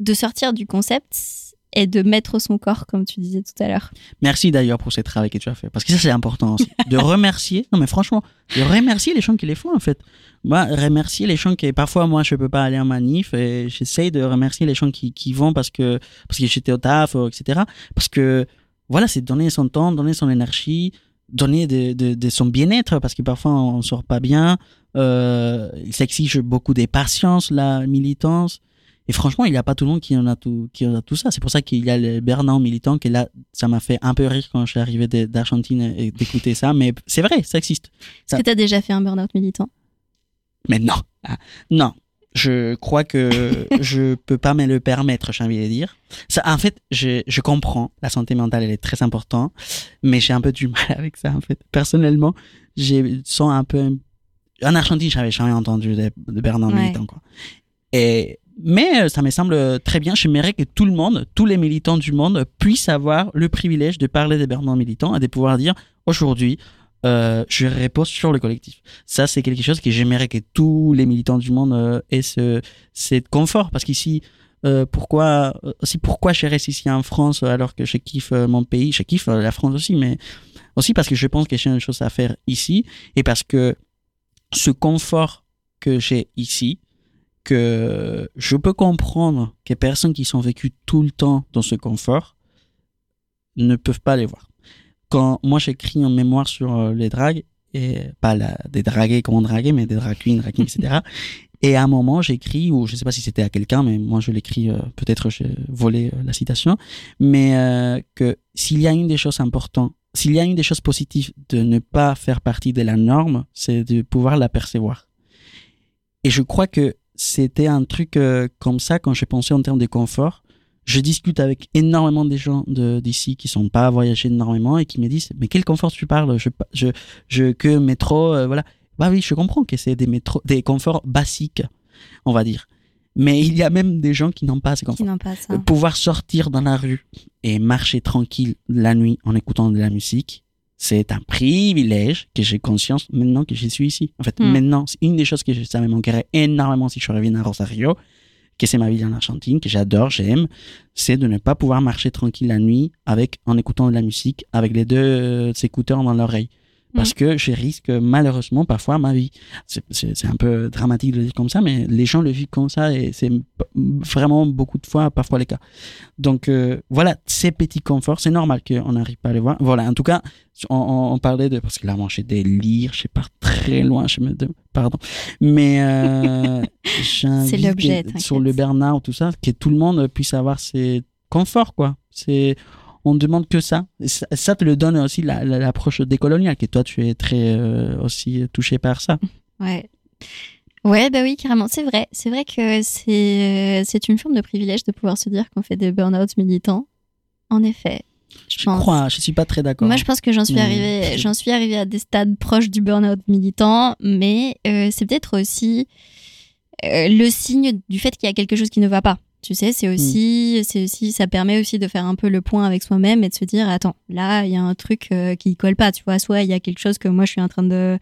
de sortir du concept et de mettre son corps, comme tu disais tout à l'heure. Merci d'ailleurs pour ce travail que tu as fait. Parce que ça, c'est important aussi. De remercier, non mais franchement, de remercier les gens qui les font en fait. Moi, remercier les gens qui, parfois, moi, je peux pas aller en manif et j'essaye de remercier les gens qui, qui vont parce que, parce que j'étais au taf, euh, etc. Parce que, voilà, c'est donner son temps, donner son énergie, donner de, de, son bien-être parce que parfois on sort pas bien. Euh, ça exige beaucoup de patience, la militance. Et franchement, il n'y a pas tout le monde qui en a tout, qui en a tout ça. C'est pour ça qu'il y a le Bernard militant, que là, ça m'a fait un peu rire quand je suis arrivé d'Argentine et d'écouter ça. Mais c'est vrai, ça existe. Est-ce que tu as déjà fait un burn-out militant? Mais non. Ah, non. Je crois que <laughs> je peux pas me le permettre, j'ai envie de dire. Ça, en fait, je, je comprends. La santé mentale, elle est très importante. Mais j'ai un peu du mal avec ça, en fait. Personnellement, j'ai sens un peu. En Argentine, j'avais jamais entendu de, de Bernard Ouais. militant, quoi. Mais euh, ça me semble très bien. J'aimerais que tout le monde, tous les militants du monde, puissent avoir le privilège de parler des Bernard militants et de pouvoir dire aujourd'hui, euh, je repose sur le collectif. Ça, c'est quelque chose que j'aimerais que tous les militants du monde euh, aient ce, confort. Parce qu'ici, pourquoi, aussi pourquoi je reste ici en France alors que je kiffe mon pays, je kiffe la France aussi, mais aussi parce que je pense que j'ai une chose à faire ici et parce que ce confort que j'ai ici, que je peux comprendre que personnes qui sont vécues tout le temps dans ce confort ne peuvent pas les voir. Quand moi j'écris un mémoire sur euh, les dragues, et pas la, des dragués, comment draguer, mais des drag queens, drag etc. <laughs> Et à un moment, j'écris, ou je sais pas si c'était à quelqu'un, mais moi je l'écris, euh, peut-être j'ai volé euh, la citation, mais euh, que s'il y a une des choses importantes, s'il y a une des choses positives de ne pas faire partie de la norme, c'est de pouvoir l'apercevoir. Et je crois que c'était un truc euh, comme ça quand j'ai pensé en termes de confort. Je discute avec énormément de gens de- d'ici qui sont pas voyagés énormément et qui me disent mais quel confort tu parles? Je, je, je que métro euh, voilà bah oui je comprends que c'est des métros des conforts basiques on va dire mais il y a même des gens qui n'ont pas ces Qui conforts n'ont pas ça. pouvoir sortir dans la rue et marcher tranquille la nuit en écoutant de la musique, c'est un privilège que j'ai conscience maintenant que je suis ici. En fait, Hmm. maintenant, c'est une des choses que je- ça me manquerait énormément si je reviens à Rosario, que c'est ma ville en Argentine, que j'adore, j'aime, c'est de ne pas pouvoir marcher tranquille la nuit avec, en écoutant de la musique avec les deux euh, écouteurs dans l'oreille. Parce que je risque malheureusement parfois ma vie. C'est- C'est c'est un peu dramatique de le dire comme ça, mais les gens le vivent comme ça et c'est vraiment beaucoup de fois, parfois les cas. Donc euh, voilà, ces petits conforts, c'est normal qu'on n'arrive pas à les voir. Voilà, en tout cas, on, on- on parlait de... Parce que là, moi, j'ai des lire, je pars très loin, je me... Pardon. Mais euh, <laughs> j'invite l'objet, sur le Bernard, tout ça, que tout le monde puisse avoir ses conforts, quoi. C'est... On ne demande que ça. Ça. ça te le donne aussi la- la- l'approche décoloniale, que toi, tu es très euh, aussi touché par ça. Ouais. Ouais, bah oui, carrément. C'est vrai. C'est vrai que c'est, euh, une forme de privilège de pouvoir se dire qu'on fait des burn-out militants. En effet. Je, Je pense. crois, je suis pas très d'accord. Moi, je pense que j'en suis arrivée, <laughs> j'en suis arrivée à des stades proches du burn-out militant, mais euh, c'est peut-être aussi euh, le signe du fait qu'il y a quelque chose qui ne va pas. Tu sais, c'est aussi, c'est aussi, ça permet aussi de faire un peu le point avec soi-même et de se dire, attends, là, il y a un truc euh, qui colle pas. Tu vois, soit il y a quelque chose que moi je suis en train de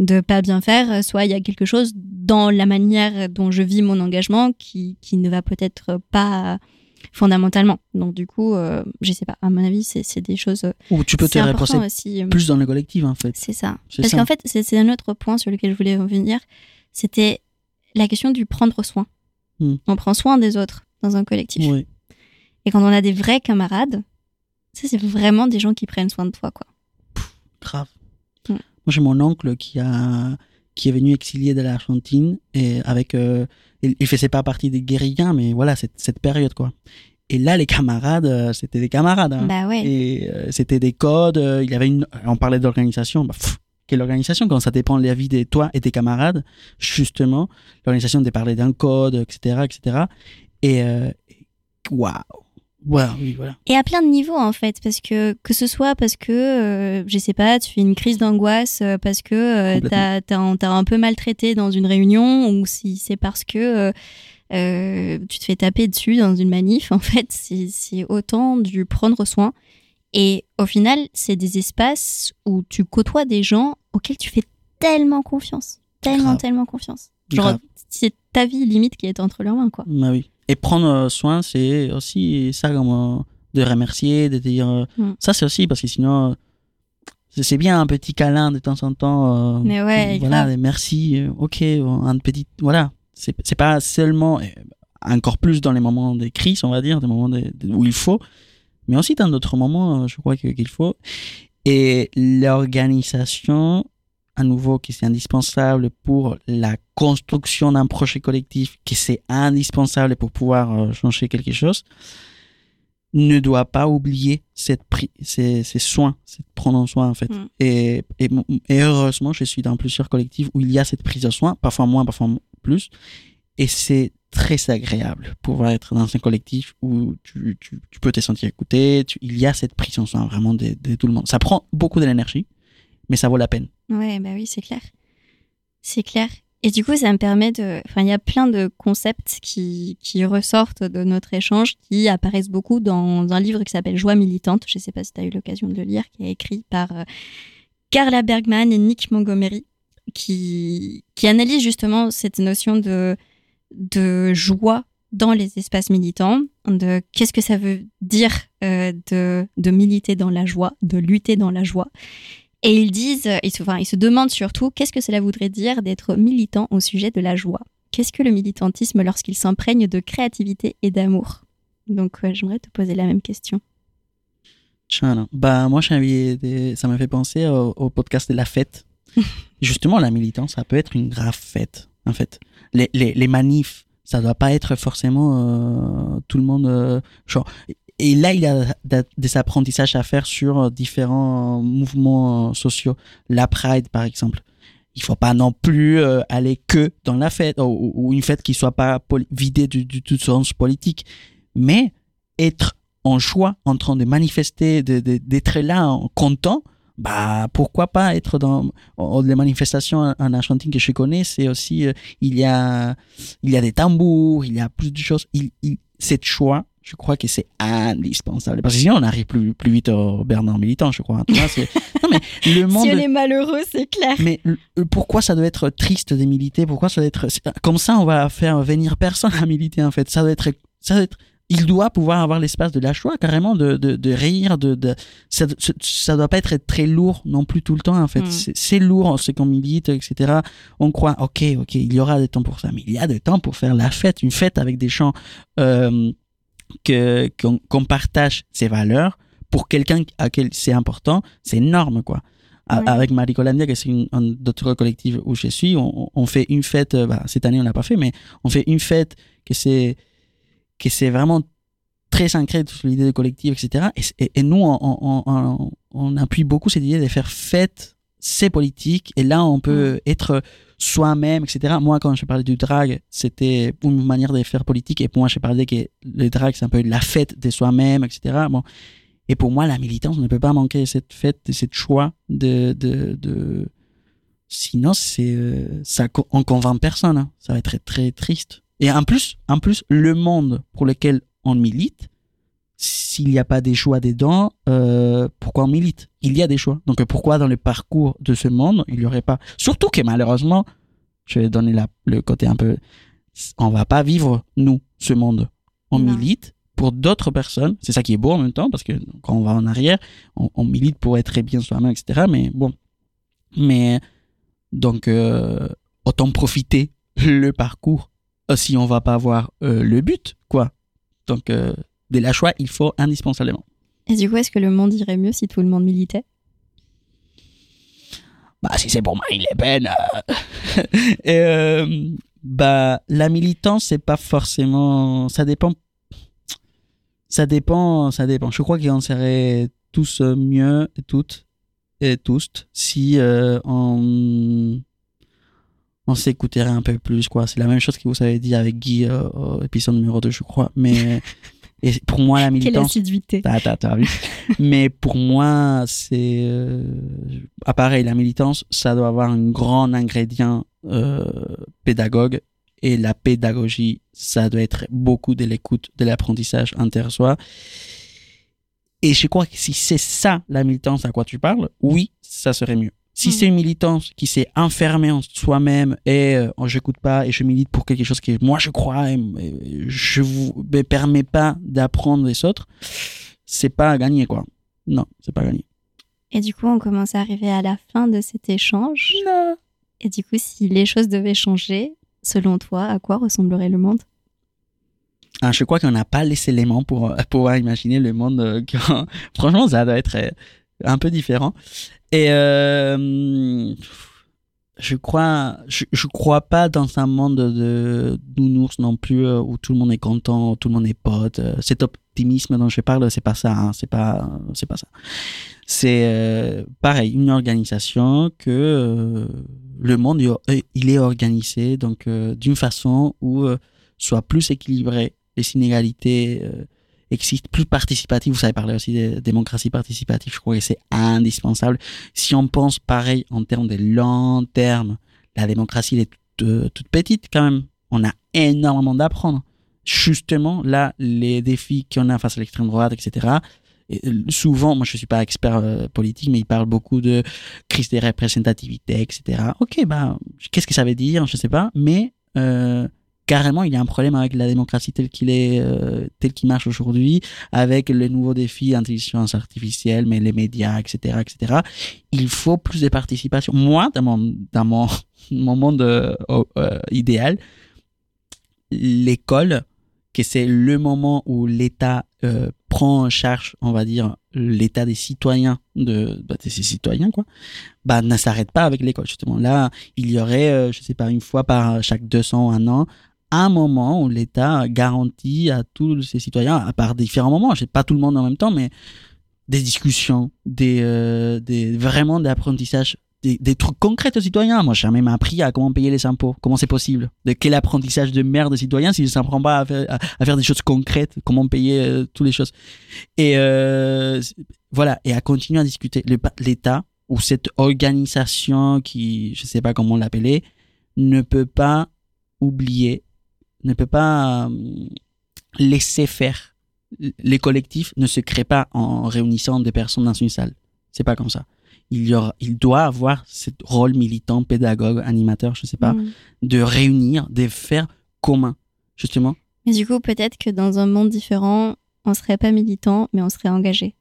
de pas bien faire, soit il y a quelque chose dans la manière dont je vis mon engagement qui qui ne va peut-être pas fondamentalement. Donc du coup, euh, je sais pas. À mon avis, c'est des choses. Ou tu peux te reposer aussi. euh, plus dans le collectif, en fait. C'est ça. Parce qu'en fait, c'est c'est un autre point sur lequel je voulais revenir. C'était la question du prendre soin. Hmm. On prend soin des autres dans un collectif. Oui. Et quand on a des vrais camarades, ça, c'est vraiment des gens qui prennent soin de toi, quoi. Grave. Mm. Moi, j'ai mon oncle qui a qui est venu exilié de l'Argentine et avec euh, il, il faisait pas partie des guérillas mais voilà cette, cette période quoi. Et là les camarades euh, c'était des camarades hein. Bah ouais. et euh, c'était des codes, il y avait une on parlait d'organisation bah, pff, quelle organisation quand ça dépend de la vie de toi et tes camarades justement l'organisation de parler d'un code etc etc et euh, waouh Ouais, oui, voilà. Et à plein de niveaux en fait, parce que que ce soit parce que euh, je sais pas, tu fais une crise d'angoisse euh, parce que euh, t'as t'as un- peu maltraité dans une réunion, ou si c'est parce que tu te fais taper dessus dans une manif, en fait, c'est autant du prendre soin. Et au final, c'est des espaces où tu côtoies des gens auxquels tu fais tellement confiance, tellement Grave. tellement confiance. Genre, c'est ta vie limite qui est entre leurs mains, quoi. Bah oui. Et prendre euh, soin, c'est aussi ça, comme euh, de remercier, de dire. euh, Mm. Ça, c'est aussi parce que sinon, c'est bien un petit câlin de temps en temps. euh, Mais ouais, Voilà, grave. merci, ok, un petit. Voilà. C'est pas seulement. Encore plus dans les moments de crise, on va dire, des moments de- de- où il faut, mais aussi dans d'autres moments, euh, je crois qu'il faut. Et l'organisation, à nouveau, qui c'est indispensable pour la construction d'un projet collectif, qui c'est indispensable pour pouvoir euh, changer quelque chose, ne doit pas oublier cette ces, ces soins, cette prendre en soin en fait. Mm. Et, et, et heureusement, je suis dans plusieurs collectifs où il y a cette prise de soin, parfois moins, parfois plus. Et c'est très agréable pouvoir être dans un collectif où tu, tu, peux te sentir écouté. il y a cette prise en soin vraiment de, de tout le monde. Ça prend beaucoup de l'énergie, mais ça vaut la peine. Ouais, bah oui, c'est clair. C'est clair. Et du coup, ça me permet de. Enfin, il y a plein de concepts qui, qui ressortent de notre échange, qui apparaissent beaucoup dans un livre qui s'appelle Joie militante. Je ne sais pas si tu as eu l'occasion de le lire, qui est écrit par euh, Carla Bergman et Nick Montgomery, qui, qui analyse justement cette notion de, de joie dans les espaces militants, de qu'est-ce que ça veut dire euh, de, de militer dans la joie, de lutter dans la joie. Et ils disent, euh, ils se, enfin, ils se demandent surtout qu'est-ce que cela voudrait dire d'être militant au sujet de la joie? Qu'est-ce que le militantisme lorsqu'il s'imprègne de créativité et d'amour? Donc, ouais, j'aimerais te poser la même question. Bah, moi, j'ai envie de- ça m'a fait penser au, au podcast de la fête. <laughs> Justement, la militance, ça peut être une grave fête, en fait. Les, les, les manifs, ça doit pas être forcément euh, tout le monde. euh, et là, il y a des apprentissages à faire sur euh, différents mouvements sociaux. La Pride, par exemple. Il faut pas non plus aller que dans la fête, ou, une fête qui soit pas vidée du, du tout sens politique. Mais être en joie, en train de manifester, de- de- d'être là, en content, bah pourquoi pas être dans les manifestations en- en Argentine que je connais, c'est aussi euh, il y a il y a des tambours, il y a plus de choses. Il, il- cette joie, je crois que c'est indispensable parce que sinon on arrive plus plus vite au Bernard militant, je crois. Tu vois, c'est- non mais le <laughs> monde. Si on est malheureux, c'est clair. Mais le- pourquoi ça doit être triste de militer? Pourquoi ça doit être comme ça On va faire venir personne à militer en fait? Ça doit être, ça doit être. Il doit pouvoir avoir l'espace de la joie, carrément, de, de, de rire, de, de ça, ça- ça doit pas être très lourd non plus tout le temps en fait. Mm. C'est- lourd, c'est qu'on milite, etc. On croit, ok, ok, il y aura des temps pour ça, mais il y a des temps pour faire la fête, une fête avec des gens euh, que qu'on partage ses valeurs. Pour quelqu'un à qui c'est important, c'est énorme quoi. Ouais. Avec Marie Colandia, que c'est une- un d'autres collectifs où je suis, on, on fait une fête. euh, bah, cette année, on l'a pas fait, mais on fait une fête que c'est que c'est vraiment très ancré sur l'idée de collectif, etc. Et, c- et- et nous, on, on, on- on appuie beaucoup cette idée de faire fête, c'est politique, et là, on peut être soi-même, etc. Moi, quand je parlais du drag, c'était une manière de faire politique, et pour moi, je parlais que le drag, c'est un peu la fête de soi-même, etc. Bon. Et pour moi, la militance ne peut pas manquer cette fête, cette choix de, de, de... Sinon, c'est, euh, ça, co- on convainc personne. hein. Ça va être très, très triste. Et en plus, en plus, le monde pour lequel on milite, s'il n'y a pas des choix dedans, euh, pourquoi on milite? Il y a des choix. Donc pourquoi dans le parcours de ce monde, il n'y aurait pas? Surtout que malheureusement, je vais donner la, le côté un peu... On va pas vivre, nous, ce monde. On Non. milite pour d'autres personnes. C'est ça qui est beau en même temps, parce que quand on va en arrière, on, on milite pour être bien soi-même, etc. Mais bon. Mais donc, euh, autant profiter le parcours si on va pas avoir euh, le but, quoi. Donc, euh, de la choix, il faut indispensablement. Et du coup, est-ce que le monde irait mieux si tout le monde militait? Bah, si c'est pour Le Pen. euh, <laughs> et, euh, bah, la militance, c'est pas forcément. Ça dépend. Ça dépend, ça dépend. Je crois qu'on serait tous euh, mieux, toutes, et tous, si euh, on, on s'écouterait un peu plus, quoi. C'est la même chose que vous avez dit avec Guy euh, au épisode numéro 2, je crois. Mais, <laughs> Et pour moi, la Quelle militance. assiduité. T'as, t'as, t'as vu Mais pour moi, c'est. Euh, ah, pareil, la militance, ça doit avoir un grand ingrédient euh, pédagogue. Et la pédagogie, ça doit être beaucoup de l'écoute, de l'apprentissage inter-soi. Et je crois que si c'est ça la militance à quoi tu parles, oui, ça serait mieux. Si Mhm. c'est une militance qui s'est enfermée en soi-même et euh, oh, j'écoute pas et je milite pour quelque chose que moi je crois et, et je vous me permets pas d'apprendre des autres, c'est pas à gagner quoi. Non, c'est pas à gagner. Et du coup, on commence à arriver à la fin de cet échange. Non. Et du coup, si les choses devaient changer, selon toi, à quoi ressemblerait le monde? Ah, je crois qu'on n'a pas les éléments pour euh, pouvoir imaginer le monde. euh, <laughs> Franchement, ça doit être euh, un peu différent. Et euh, je crois, je, crois pas dans un monde de nounours non plus euh, où tout le monde est content, tout le monde est pote. Euh, Cet optimisme dont je parle, c'est pas ça. hein, c'est pas, c'est pas ça. C'est euh, pareil, une organisation que euh, le monde il- est organisé donc d'une façon où soit plus équilibré, les inégalités existent, plus participatif. Vous savez parler aussi de démocratie participative, je crois que c'est indispensable. Si on pense pareil en termes de long terme, la démocratie elle est toute, euh, toute petite quand même. On a énormément d'apprendre. Justement, là, les défis qu'on a face à l'extrême droite, etc. Et euh, souvent, moi je suis pas expert euh, politique, mais il parle beaucoup de crise des représentativités, etc. Ok, bah, qu'est-ce que ça veut dire? Je sais pas, mais carrément, il y a un problème avec la démocratie telle qu'il est, euh, telle qu'il marche aujourd'hui, avec les nouveaux défis, intelligence artificielle, mais les médias, etc., etc. Il faut plus de participation. Moi, dans mon, dans mon, <laughs> mon monde euh, euh, idéal, l'école, que c'est le moment où l'État prend en charge, on va dire, l'état des citoyens, de, bah, ses citoyens, quoi, bah, ne s'arrête pas avec l'école, justement. Là, il y aurait, euh, je sais pas, une fois par chaque 200, un an, un moment où l'État garantit à tous ses citoyens, à part différents moments, je sais pas tout le monde en même temps, mais des discussions, des, euh, des vraiment des, des trucs concrets aux citoyens. Moi, j'ai jamais appris à comment payer les impôts. Comment c'est possible De quel apprentissage de merde de citoyen s'il ne s'apprend pas à faire, des choses concrètes, comment payer euh, toutes les choses. Et euh, voilà, et à continuer à discuter. L'État ou cette organisation qui, je sais pas comment l'appeler, ne peut pas oublier ne peut pas euh, laisser faire. Les collectifs ne se créent pas en réunissant des personnes dans une salle. C'est pas comme ça. Il, y aura, il doit avoir ce rôle militant, pédagogue, animateur, je sais pas, mmh. de réunir, de faire commun, justement. Mais du coup, peut-être que dans un monde différent, on serait pas militant, mais on serait engagé.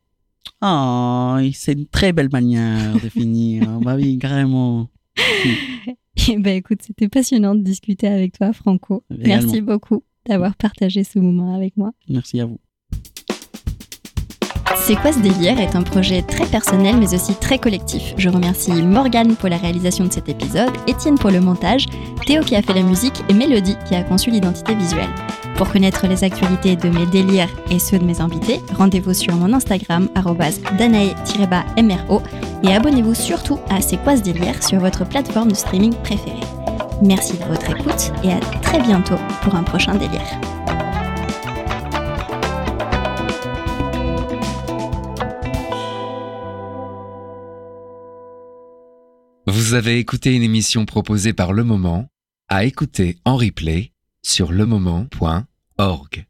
Oh, c'est une très belle manière de finir. <laughs> bah oui, carrément. <laughs> Et bah écoute, c'était passionnant de discuter avec toi, Franco. Également. Merci beaucoup d'avoir partagé ce moment avec moi. Merci à vous. C'est quoi ce délire est un projet très personnel mais aussi très collectif. Je remercie Morgane pour la réalisation de cet épisode, Étienne pour le montage, Théo qui a fait la musique et Mélodie qui a conçu l'identité visuelle. Pour connaître les actualités de mes délires et ceux de mes invités, rendez-vous sur mon Instagram danae-mro et abonnez-vous surtout à C'est quoi ce délire sur votre plateforme de streaming préférée. Merci de votre écoute et à très bientôt pour un prochain délire. Vous avez écouté une émission proposée par Le Moment, à écouter en replay sur lemoment.org.